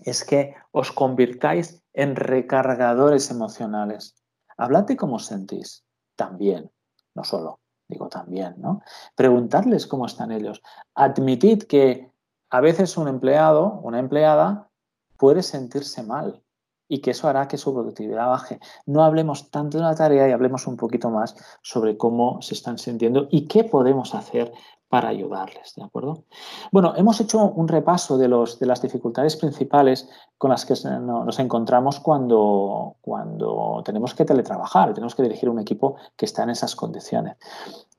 es que os convirtáis en recargadores emocionales. Hablad de cómo sentís también no solo, digo también, ¿no? Preguntarles cómo están ellos. Admitid que a veces un empleado, una empleada, puede sentirse mal y que eso hará que su productividad baje. No hablemos tanto de la tarea y hablemos un poquito más sobre cómo se están sintiendo y qué podemos hacer para ayudarles, ¿de acuerdo? Bueno, hemos hecho un repaso de, los, de las dificultades principales con las que nos encontramos cuando, cuando tenemos que teletrabajar, tenemos que dirigir un equipo que está en esas condiciones.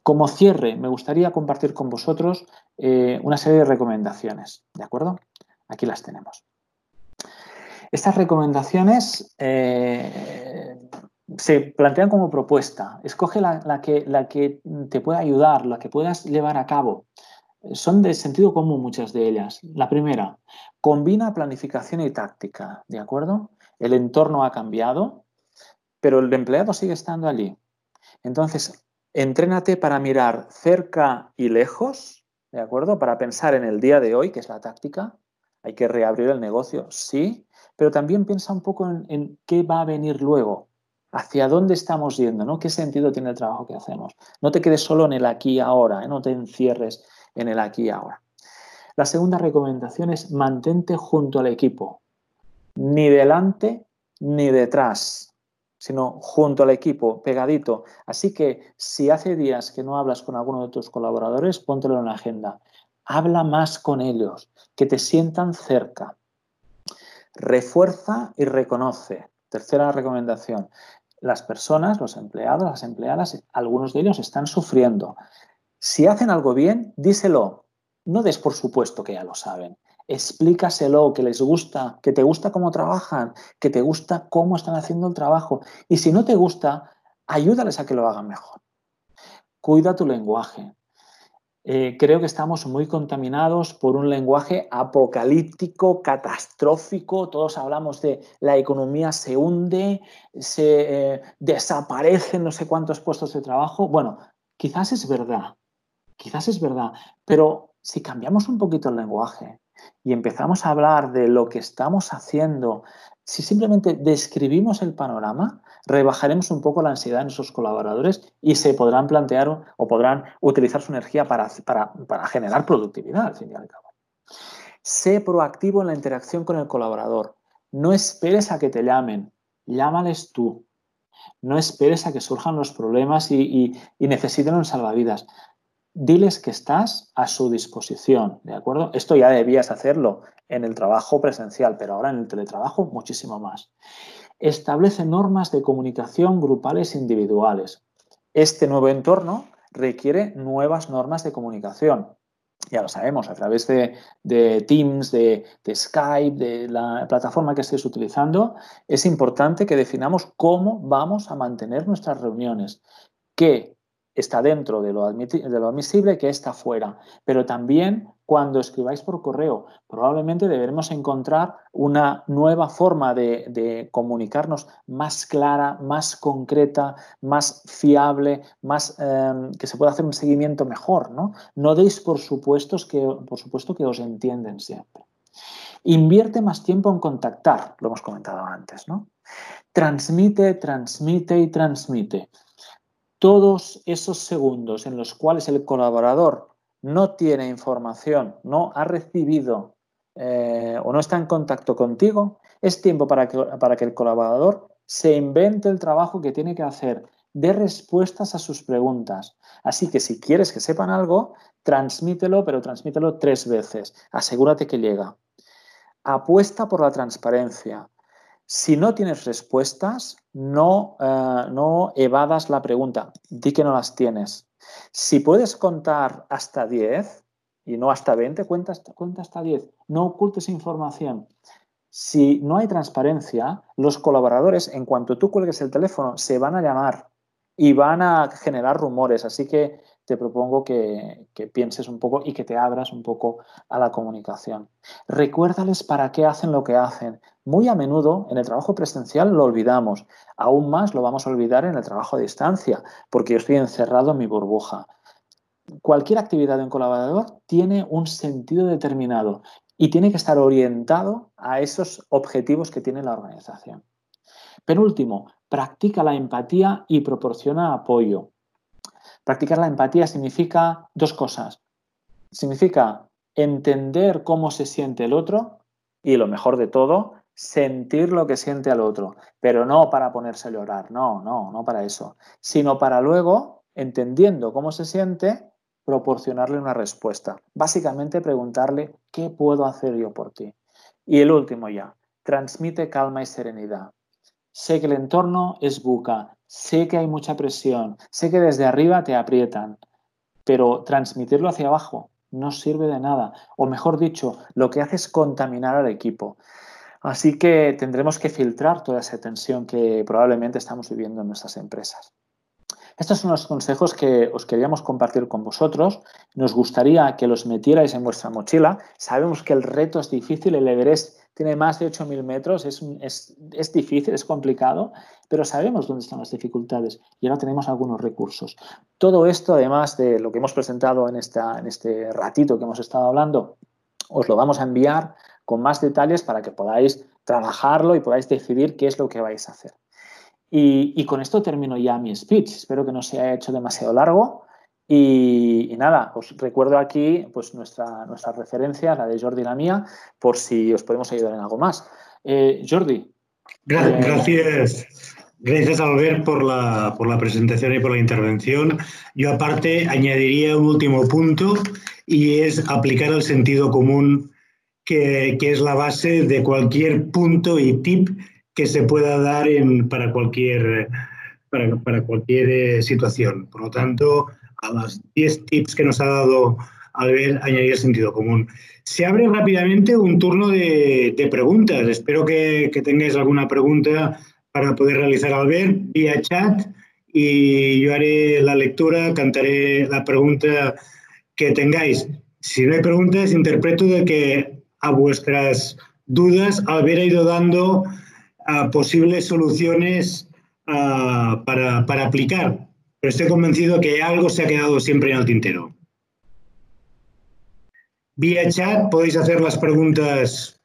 Como cierre, me gustaría compartir con vosotros eh, una serie de recomendaciones, ¿de acuerdo? Aquí las tenemos. Estas recomendaciones eh, se plantean como propuesta. Escoge la, que, la que te pueda ayudar, la que puedas llevar a cabo. Son de sentido común muchas de ellas. La primera, combina planificación y táctica, ¿de acuerdo? El entorno ha cambiado, pero el empleado sigue estando allí. Entonces, entrénate para mirar cerca y lejos, ¿de acuerdo? Para pensar en el día de hoy, que es la táctica. Hay que reabrir el negocio, sí, pero también piensa un poco en qué va a venir luego, hacia dónde estamos yendo, ¿no? ¿Qué sentido tiene el trabajo que hacemos? No te quedes solo en el aquí y ahora, ¿eh? no te encierres en el aquí y ahora. La segunda recomendación es mantente junto al equipo, ni delante ni detrás, sino junto al equipo, pegadito. Así que si hace días que no hablas con alguno de tus colaboradores, póntelo en la agenda. Habla más con ellos, que te sientan cerca. Refuerza y reconoce. Tercera recomendación. Las personas, los empleados, las empleadas, algunos de ellos están sufriendo. Si hacen algo bien, díselo. No des por supuesto que ya lo saben explícaselo, que les gusta, que te gusta cómo trabajan, que te gusta cómo están haciendo el trabajo. Y si no te gusta, ayúdales a que lo hagan mejor. Cuida tu lenguaje. Eh, creo que estamos muy contaminados por un lenguaje apocalíptico, catastrófico. Todos hablamos de la economía se hunde, se eh, desaparecen no sé cuántos puestos de trabajo. Bueno, quizás es verdad, quizás es verdad, pero si cambiamos un poquito el lenguaje, y empezamos a hablar de lo que estamos haciendo, si simplemente describimos el panorama, rebajaremos un poco la ansiedad en nuestros colaboradores y se podrán plantear o podrán utilizar su energía para, para generar productividad, al fin y al cabo. Sé proactivo en la interacción con el colaborador. No esperes a que te llamen, llámales tú. No esperes a que surjan los problemas y, y necesiten un salvavidas diles que estás a su disposición, ¿de acuerdo? Esto ya debías hacerlo en el trabajo presencial, pero ahora en el teletrabajo muchísimo más. Establece normas de comunicación grupales individuales. Este nuevo entorno requiere nuevas normas de comunicación. Ya lo sabemos, a través de, Teams, de, de, Skype, de la plataforma que estés utilizando, es importante que definamos cómo vamos a mantener nuestras reuniones, qué está dentro de lo, admisible que está fuera. Pero también cuando escribáis por correo, probablemente deberemos encontrar una nueva forma de, comunicarnos más clara, más concreta, más fiable, más em, que se pueda hacer un seguimiento mejor. No, no deis por, supuestos que, por supuesto que os entienden siempre. Invierte más tiempo en contactar, lo hemos comentado antes, ¿no? Transmite, transmite y transmite todos esos segundos en los cuales el colaborador no tiene información, no ha recibido eh, o no está en contacto contigo, es tiempo para que, para que el colaborador se invente el trabajo que tiene que hacer, dé respuestas a sus preguntas. Así que si quieres que sepan algo, transmítelo, pero transmítelo tres veces. Asegúrate que llega. Apuesta por la transparencia. Si no tienes respuestas, no, eh, no evadas la pregunta, di que no las tienes. Si puedes contar hasta 10 y no hasta 20, cuenta, cuenta hasta 10. No ocultes información. Si no hay transparencia, los colaboradores, en cuanto tú cuelgues el teléfono, se van a llamar y van a generar rumores. Así que te propongo que, pienses un poco y que te abras un poco a la comunicación. Recuérdales para qué hacen lo que hacen. Muy a menudo en el trabajo presencial lo olvidamos. Aún más lo vamos a olvidar en el trabajo a distancia, porque yo estoy encerrado en mi burbuja. Cualquier actividad de un colaborador tiene un sentido determinado y tiene que estar orientado a esos objetivos que tiene la organización. Penúltimo, practica la empatía y proporciona apoyo. Practicar la empatía significa dos cosas. Significa entender cómo se siente el otro y lo mejor de todo, sentir lo que siente al otro, pero no para ponerse a llorar, no, no, no para eso, sino para luego, entendiendo cómo se siente, proporcionarle una respuesta. Básicamente preguntarle, ¿qué puedo hacer yo por ti? Y el último ya, transmite calma y serenidad. Sé que el entorno es buca, sé que hay mucha presión, sé que desde arriba te aprietan, pero transmitirlo hacia abajo no sirve de nada. O mejor dicho, lo que hace es contaminar al equipo. Así que tendremos que filtrar toda esa tensión que probablemente estamos viviendo en nuestras empresas. Estos son los consejos que os queríamos compartir con vosotros. Nos gustaría que los metierais en vuestra mochila. Sabemos que el reto es difícil, el Everest tiene más de 8.000 metros, es, es, difícil, es complicado, pero sabemos dónde están las dificultades y ahora tenemos algunos recursos. Todo esto, además de lo que hemos presentado en, esta, en este ratito que hemos estado hablando, os lo vamos a enviar con más detalles para que podáis trabajarlo y podáis decidir qué es lo que vais a hacer. Y, y con esto termino ya mi speech. Espero que no se haya hecho demasiado largo. Y, nada, os recuerdo aquí pues nuestra, nuestra referencia, la de Jordi y la mía, por si os podemos ayudar en algo más. Eh, Jordi. Gracias. Gracias, Albert, por la, por la presentación y por la intervención. Yo, aparte, añadiría un último punto y es aplicar el sentido común, que, que es la base de cualquier punto y tip que se pueda dar en, para cualquier, para, para cualquier eh, situación. Por lo tanto, a los 10 tips que nos ha dado Albert, añadir sentido común. Se abre rápidamente un turno de, de preguntas. Espero que, que, tengáis alguna pregunta para poder realizar Albert vía chat y yo haré la lectura, cantaré la pregunta que tengáis. Si no hay preguntas, interpreto de que a vuestras dudas Albert ha ido dando a posibles soluciones a, para, para, aplicar, pero estoy convencido que algo se ha quedado siempre en el tintero. Vía chat podéis hacer las preguntas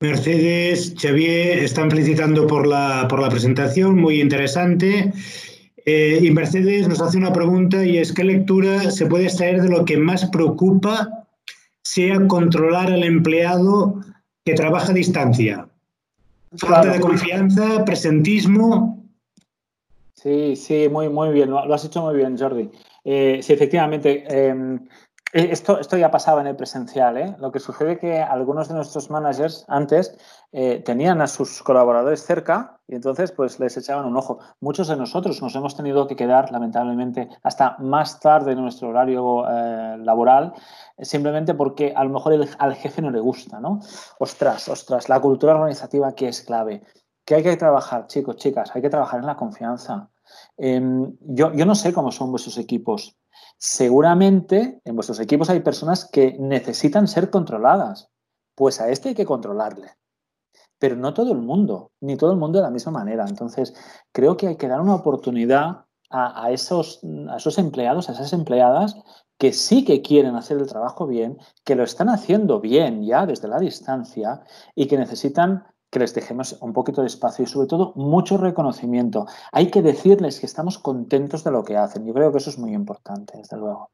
Mercedes, Xavier, están felicitando por la, por la presentación, muy interesante. Eh, y Mercedes nos hace una pregunta y es, ¿qué lectura se puede extraer de lo que más preocupa sea controlar al empleado que trabaja a distancia? Falta claro. de confianza, presentismo. Sí, sí, muy, muy bien, lo, has hecho muy bien, Jordi. Eh, sí, efectivamente. Eh, esto, esto, ya pasaba en el presencial. ¿eh? Lo que sucede es que algunos de nuestros managers antes eh, tenían a sus colaboradores cerca y entonces pues les echaban un ojo. Muchos de nosotros nos hemos tenido que quedar lamentablemente hasta más tarde en nuestro horario eh, laboral simplemente porque a lo mejor al jefe no le gusta. ¿no? Ostras, ostras, la cultura organizativa que es clave. Que hay que trabajar, chicos, chicas, hay que trabajar en la confianza. Em, yo, yo no sé cómo son vuestros equipos Seguramente en vuestros equipos hay personas que necesitan ser controladas. Pues a este hay que controlarle. Pero no todo el mundo, ni todo el mundo de la misma manera. Entonces, creo que hay que dar una oportunidad a, a, esos, empleados, a esas empleadas que sí que quieren hacer el trabajo bien, que lo están haciendo bien ya desde la distancia y que necesitan que les dejemos un poquito de espacio y sobre todo mucho reconocimiento. Hay que decirles que estamos contentos de lo que hacen. Yo creo que eso es muy importante, desde luego.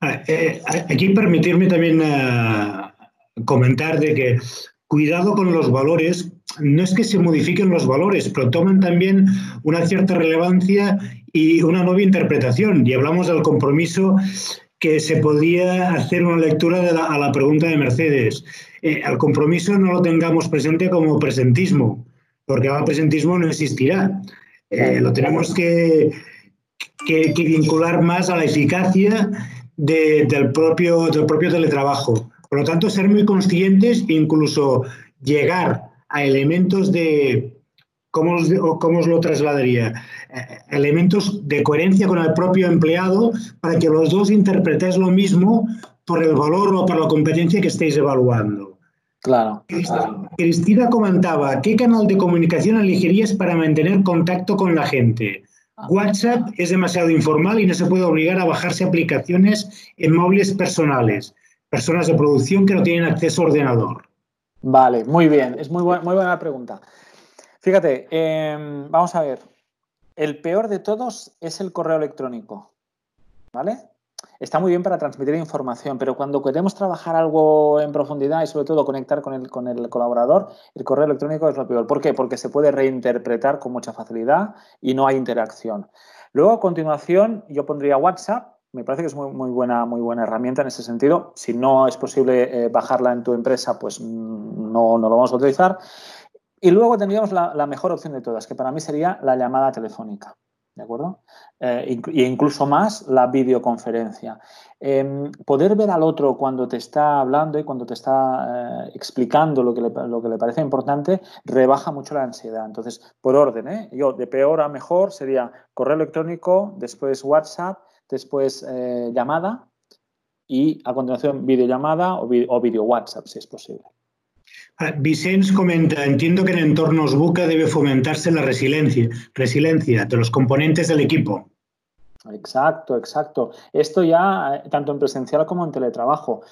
Ah, eh, aquí permitirme también uh, comentar de que cuidado con los valores, no es que se modifiquen los valores, pero toman también una cierta relevancia y una nueva interpretación. Y hablamos del compromiso que se podía hacer una lectura de la, a la pregunta de Mercedes. Eh, al compromiso no lo tengamos presente como presentismo, porque el presentismo no existirá. Eh, lo tenemos que, que, que, vincular más a la eficacia de, del, propio, del propio teletrabajo. Por lo tanto, ser muy conscientes e incluso llegar a elementos de, ¿cómo os, cómo os lo trasladaría? Eh, elementos de coherencia con el propio empleado para que los dos interpretéis lo mismo por el valor o por la competencia que estéis evaluando. Claro, claro. Cristina comentaba, ¿qué canal de comunicación elegirías para mantener contacto con la gente? WhatsApp es demasiado informal y no se puede obligar a bajarse aplicaciones en móviles personales. Personas de producción que no tienen acceso a ordenador. Vale, muy bien. Es muy, bu muy buena pregunta. Fíjate, eh, vamos a ver. El peor de todos es el correo electrónico. ¿Vale? Está muy bien para transmitir información, pero cuando queremos trabajar algo en profundidad y sobre todo conectar con el, con el colaborador, el correo electrónico es lo peor. ¿Por qué? Porque se puede reinterpretar con mucha facilidad y no hay interacción. Luego, a continuación, yo pondría WhatsApp. Me parece que es muy, muy, buena, muy buena herramienta en ese sentido. Si no es posible eh, bajarla en tu empresa, pues mm, no, no lo vamos a utilizar. Y luego tendríamos la, mejor opción de todas, que para mí sería la llamada telefónica. ¿De acuerdo? Eh, e incluso más la videoconferencia. Eh, poder ver al otro cuando te está hablando y cuando te está eh, explicando lo que, le, lo que, le, parece importante, rebaja mucho la ansiedad. Entonces, por orden, ¿eh? yo de peor a mejor sería correo electrónico, después WhatsApp, después eh, llamada y a continuación videollamada o, o video WhatsApp, si es posible. Ah, Vicens comenta, entiendo que en entornos buca debe fomentarse la resiliencia, resiliencia de los componentes del equipo. Exacto, exacto. Esto ya eh, tanto en presencial como en teletrabajo.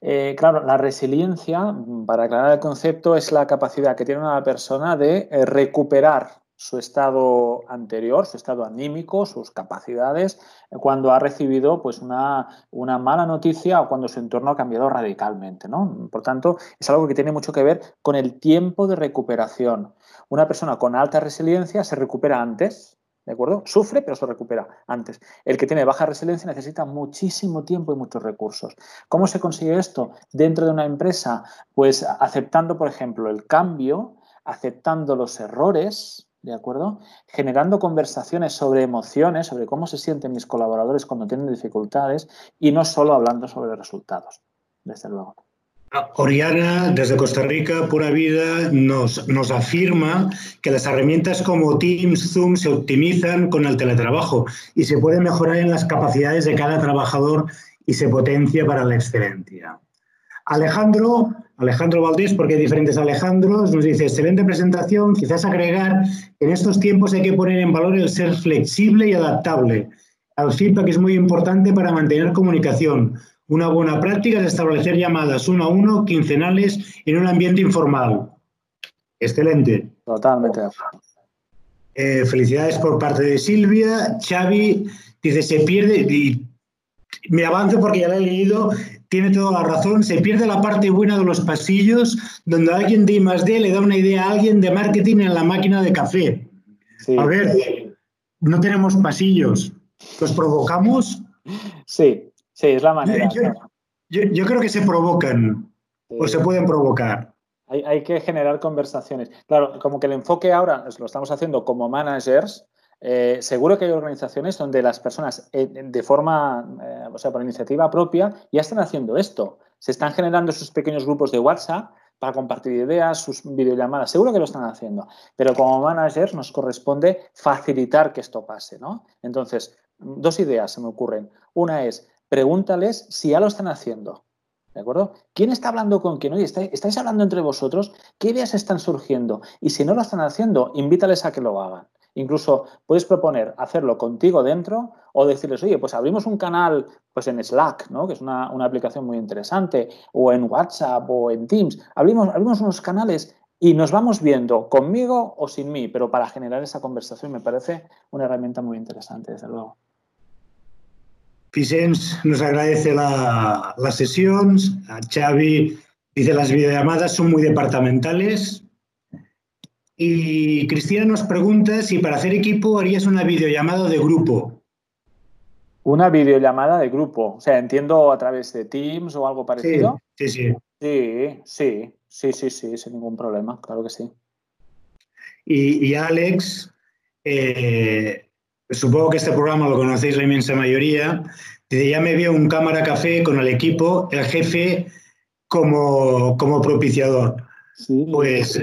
Eh, claro, la resiliencia, para aclarar el concepto, es la capacidad que tiene una persona de eh, recuperar su estado anterior, su estado anímico, sus capacidades, cuando ha recibido pues, una, una, mala noticia o cuando su entorno ha cambiado radicalmente. ¿no? Por tanto, es algo que tiene mucho que ver con el tiempo de recuperación. Una persona con alta resiliencia se recupera antes, ¿de acuerdo? Sufre, pero se recupera antes. El que tiene baja resiliencia necesita muchísimo tiempo y muchos recursos. ¿Cómo se consigue esto? Dentro de una empresa, pues aceptando, por ejemplo, el cambio, aceptando los errores, ¿de acuerdo? Generando conversaciones sobre emociones, sobre cómo se sienten mis colaboradores cuando tienen dificultades y no solo hablando sobre resultados, desde luego. Oriana, desde Costa Rica, Pura Vida, nos, nos afirma que las herramientas como Teams, Zoom se optimizan con el teletrabajo y se puede mejorar en las capacidades de cada trabajador y se potencia para la excelencia. Alejandro, Alejandro Valdés, porque hay diferentes Alejandros, nos dice, excelente presentación, quizás agregar que en estos tiempos hay que poner en valor el ser flexible y adaptable. El feedback es muy importante para mantener comunicación. Una buena práctica es establecer llamadas uno a uno, quincenales, en un ambiente informal. Excelente. Totalmente. Eh, felicidades por parte de Silvia. Xavi dice, se pierde, y me avanzo porque ya lo he leído, tiene toda la razón, se pierde la parte buena de los pasillos donde alguien de I D le da una idea a alguien de marketing en la máquina de café. A ver, no tenemos pasillos, ¿los provocamos? Sí, sí, es la manera. Yo, creo que se provocan o se pueden provocar. Hay, hay, que generar conversaciones. Claro, como que el enfoque ahora lo estamos haciendo como managers, eh, seguro que hay organizaciones donde las personas eh, de forma, eh, o sea, por iniciativa propia, ya están haciendo esto. Se están generando sus pequeños grupos de WhatsApp para compartir ideas, sus videollamadas. Seguro que lo están haciendo. Pero como managers nos corresponde facilitar que esto pase, ¿no? Entonces, dos ideas se me ocurren. Una es, pregúntales si ya lo están haciendo. ¿De acuerdo? ¿Quién está hablando con quién? Oye, ¿estáis hablando entre vosotros? ¿Qué ideas están surgiendo? Y si no lo están haciendo, invítales a que lo hagan. Incluso puedes proponer hacerlo contigo dentro o decirles, oye, pues abrimos un canal pues en Slack, ¿no? que es una, aplicación muy interesante, o en WhatsApp o en Teams. Abrimos, abrimos unos canales y nos vamos viendo conmigo o sin mí, pero para generar esa conversación me parece una herramienta muy interesante, desde luego. Vicens nos agradece la, la sesión. A Xavi dice las videollamadas son muy departamentales. Y Cristina nos pregunta si para hacer equipo harías una videollamada de grupo. Una videollamada de grupo. O sea, entiendo a través de Teams o algo parecido. Sí, sí. Sí, sí, sí, sí, sí, sin ningún problema, claro que sí. Y, Alex, eh, supongo que este programa lo conocéis la inmensa mayoría. Desde ya me veo un cámara café con el equipo, el jefe como, como propiciador. Sí. Pues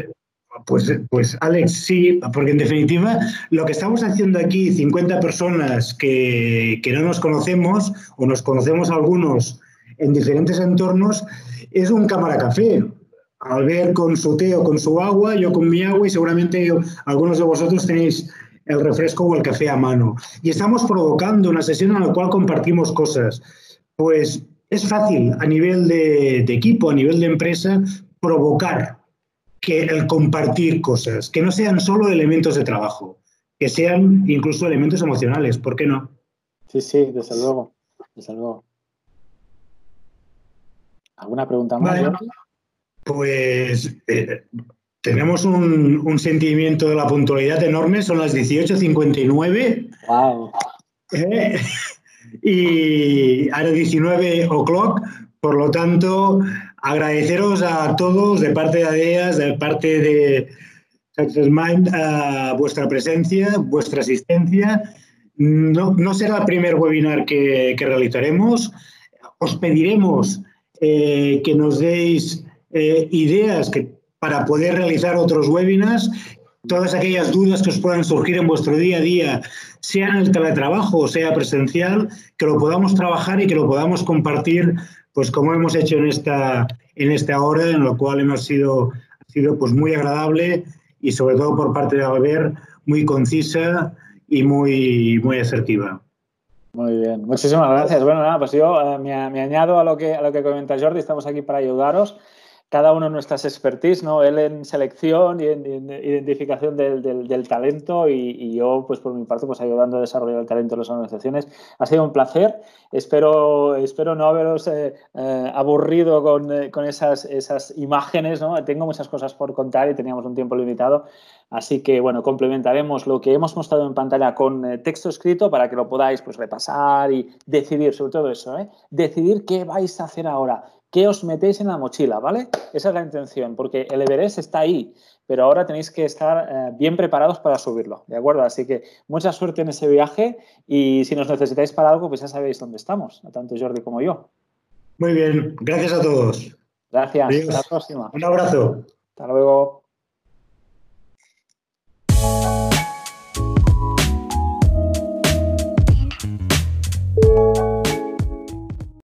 pues, pues Alex, sí, porque en definitiva lo que estamos haciendo aquí, 50 personas que, no nos conocemos o nos conocemos algunos en diferentes entornos, es un cámara café. Al ver con su té o con su agua, yo con mi agua y seguramente algunos de vosotros tenéis el refresco o el café a mano. Y estamos provocando una sesión en la cual compartimos cosas. Pues es fácil a nivel de equipo, a nivel de empresa, provocar que el compartir cosas, que no sean solo elementos de trabajo, que sean incluso elementos emocionales, ¿por qué no? Sí, sí, desde luego, desde luego. ¿Alguna pregunta más? pues eh, tenemos un, sentimiento de la puntualidad enorme, son las 18.59. Wow. Eh, y ahora 19 o'clock, por lo tanto, agradeceros a todos de parte de ADEAS, de parte de Success Mind, vuestra presencia, vuestra asistencia. No, no, será el primer webinar que, realizaremos. Os pediremos eh, que nos deis eh, ideas que, para poder realizar otros webinars. Todas aquellas dudas que os puedan surgir en vuestro día a día, sea en el teletrabajo o sea presencial, que lo podamos trabajar y que lo podamos compartir pues como hemos hecho en esta, en esta hora, en lo cual hemos sido, ha sido pues muy agradable y sobre todo por parte de Albert, muy concisa y muy, muy asertiva. Muy bien, muchísimas gracias. Bueno, nada, pues yo eh, me, añado a lo, que, a lo que comenta Jordi, estamos aquí para ayudaros cada uno nuestras expertise, ¿no? Él en selección y en, identificación del, talento y, yo, pues por mi parte, pues ayudando a desarrollar el talento de las organizaciones. Ha sido un placer. Espero, espero no haberos eh, eh, aburrido con, eh, con, esas, esas imágenes, ¿no? Tengo muchas cosas por contar y teníamos un tiempo limitado. Así que, bueno, complementaremos lo que hemos mostrado en pantalla con texto escrito para que lo podáis pues, repasar y decidir, sobre todo eso, decidir qué vais a hacer ahora ¿Qué os metéis en la mochila? ¿Vale? Esa es la intención, porque el Everest está ahí, pero ahora tenéis que estar eh, bien preparados para subirlo, ¿de acuerdo? Así que mucha suerte en ese viaje y si nos necesitáis para algo, pues ya sabéis dónde estamos, tanto Jordi como yo. Muy bien, gracias a todos. Gracias, hasta la próxima. Un abrazo. Hasta luego.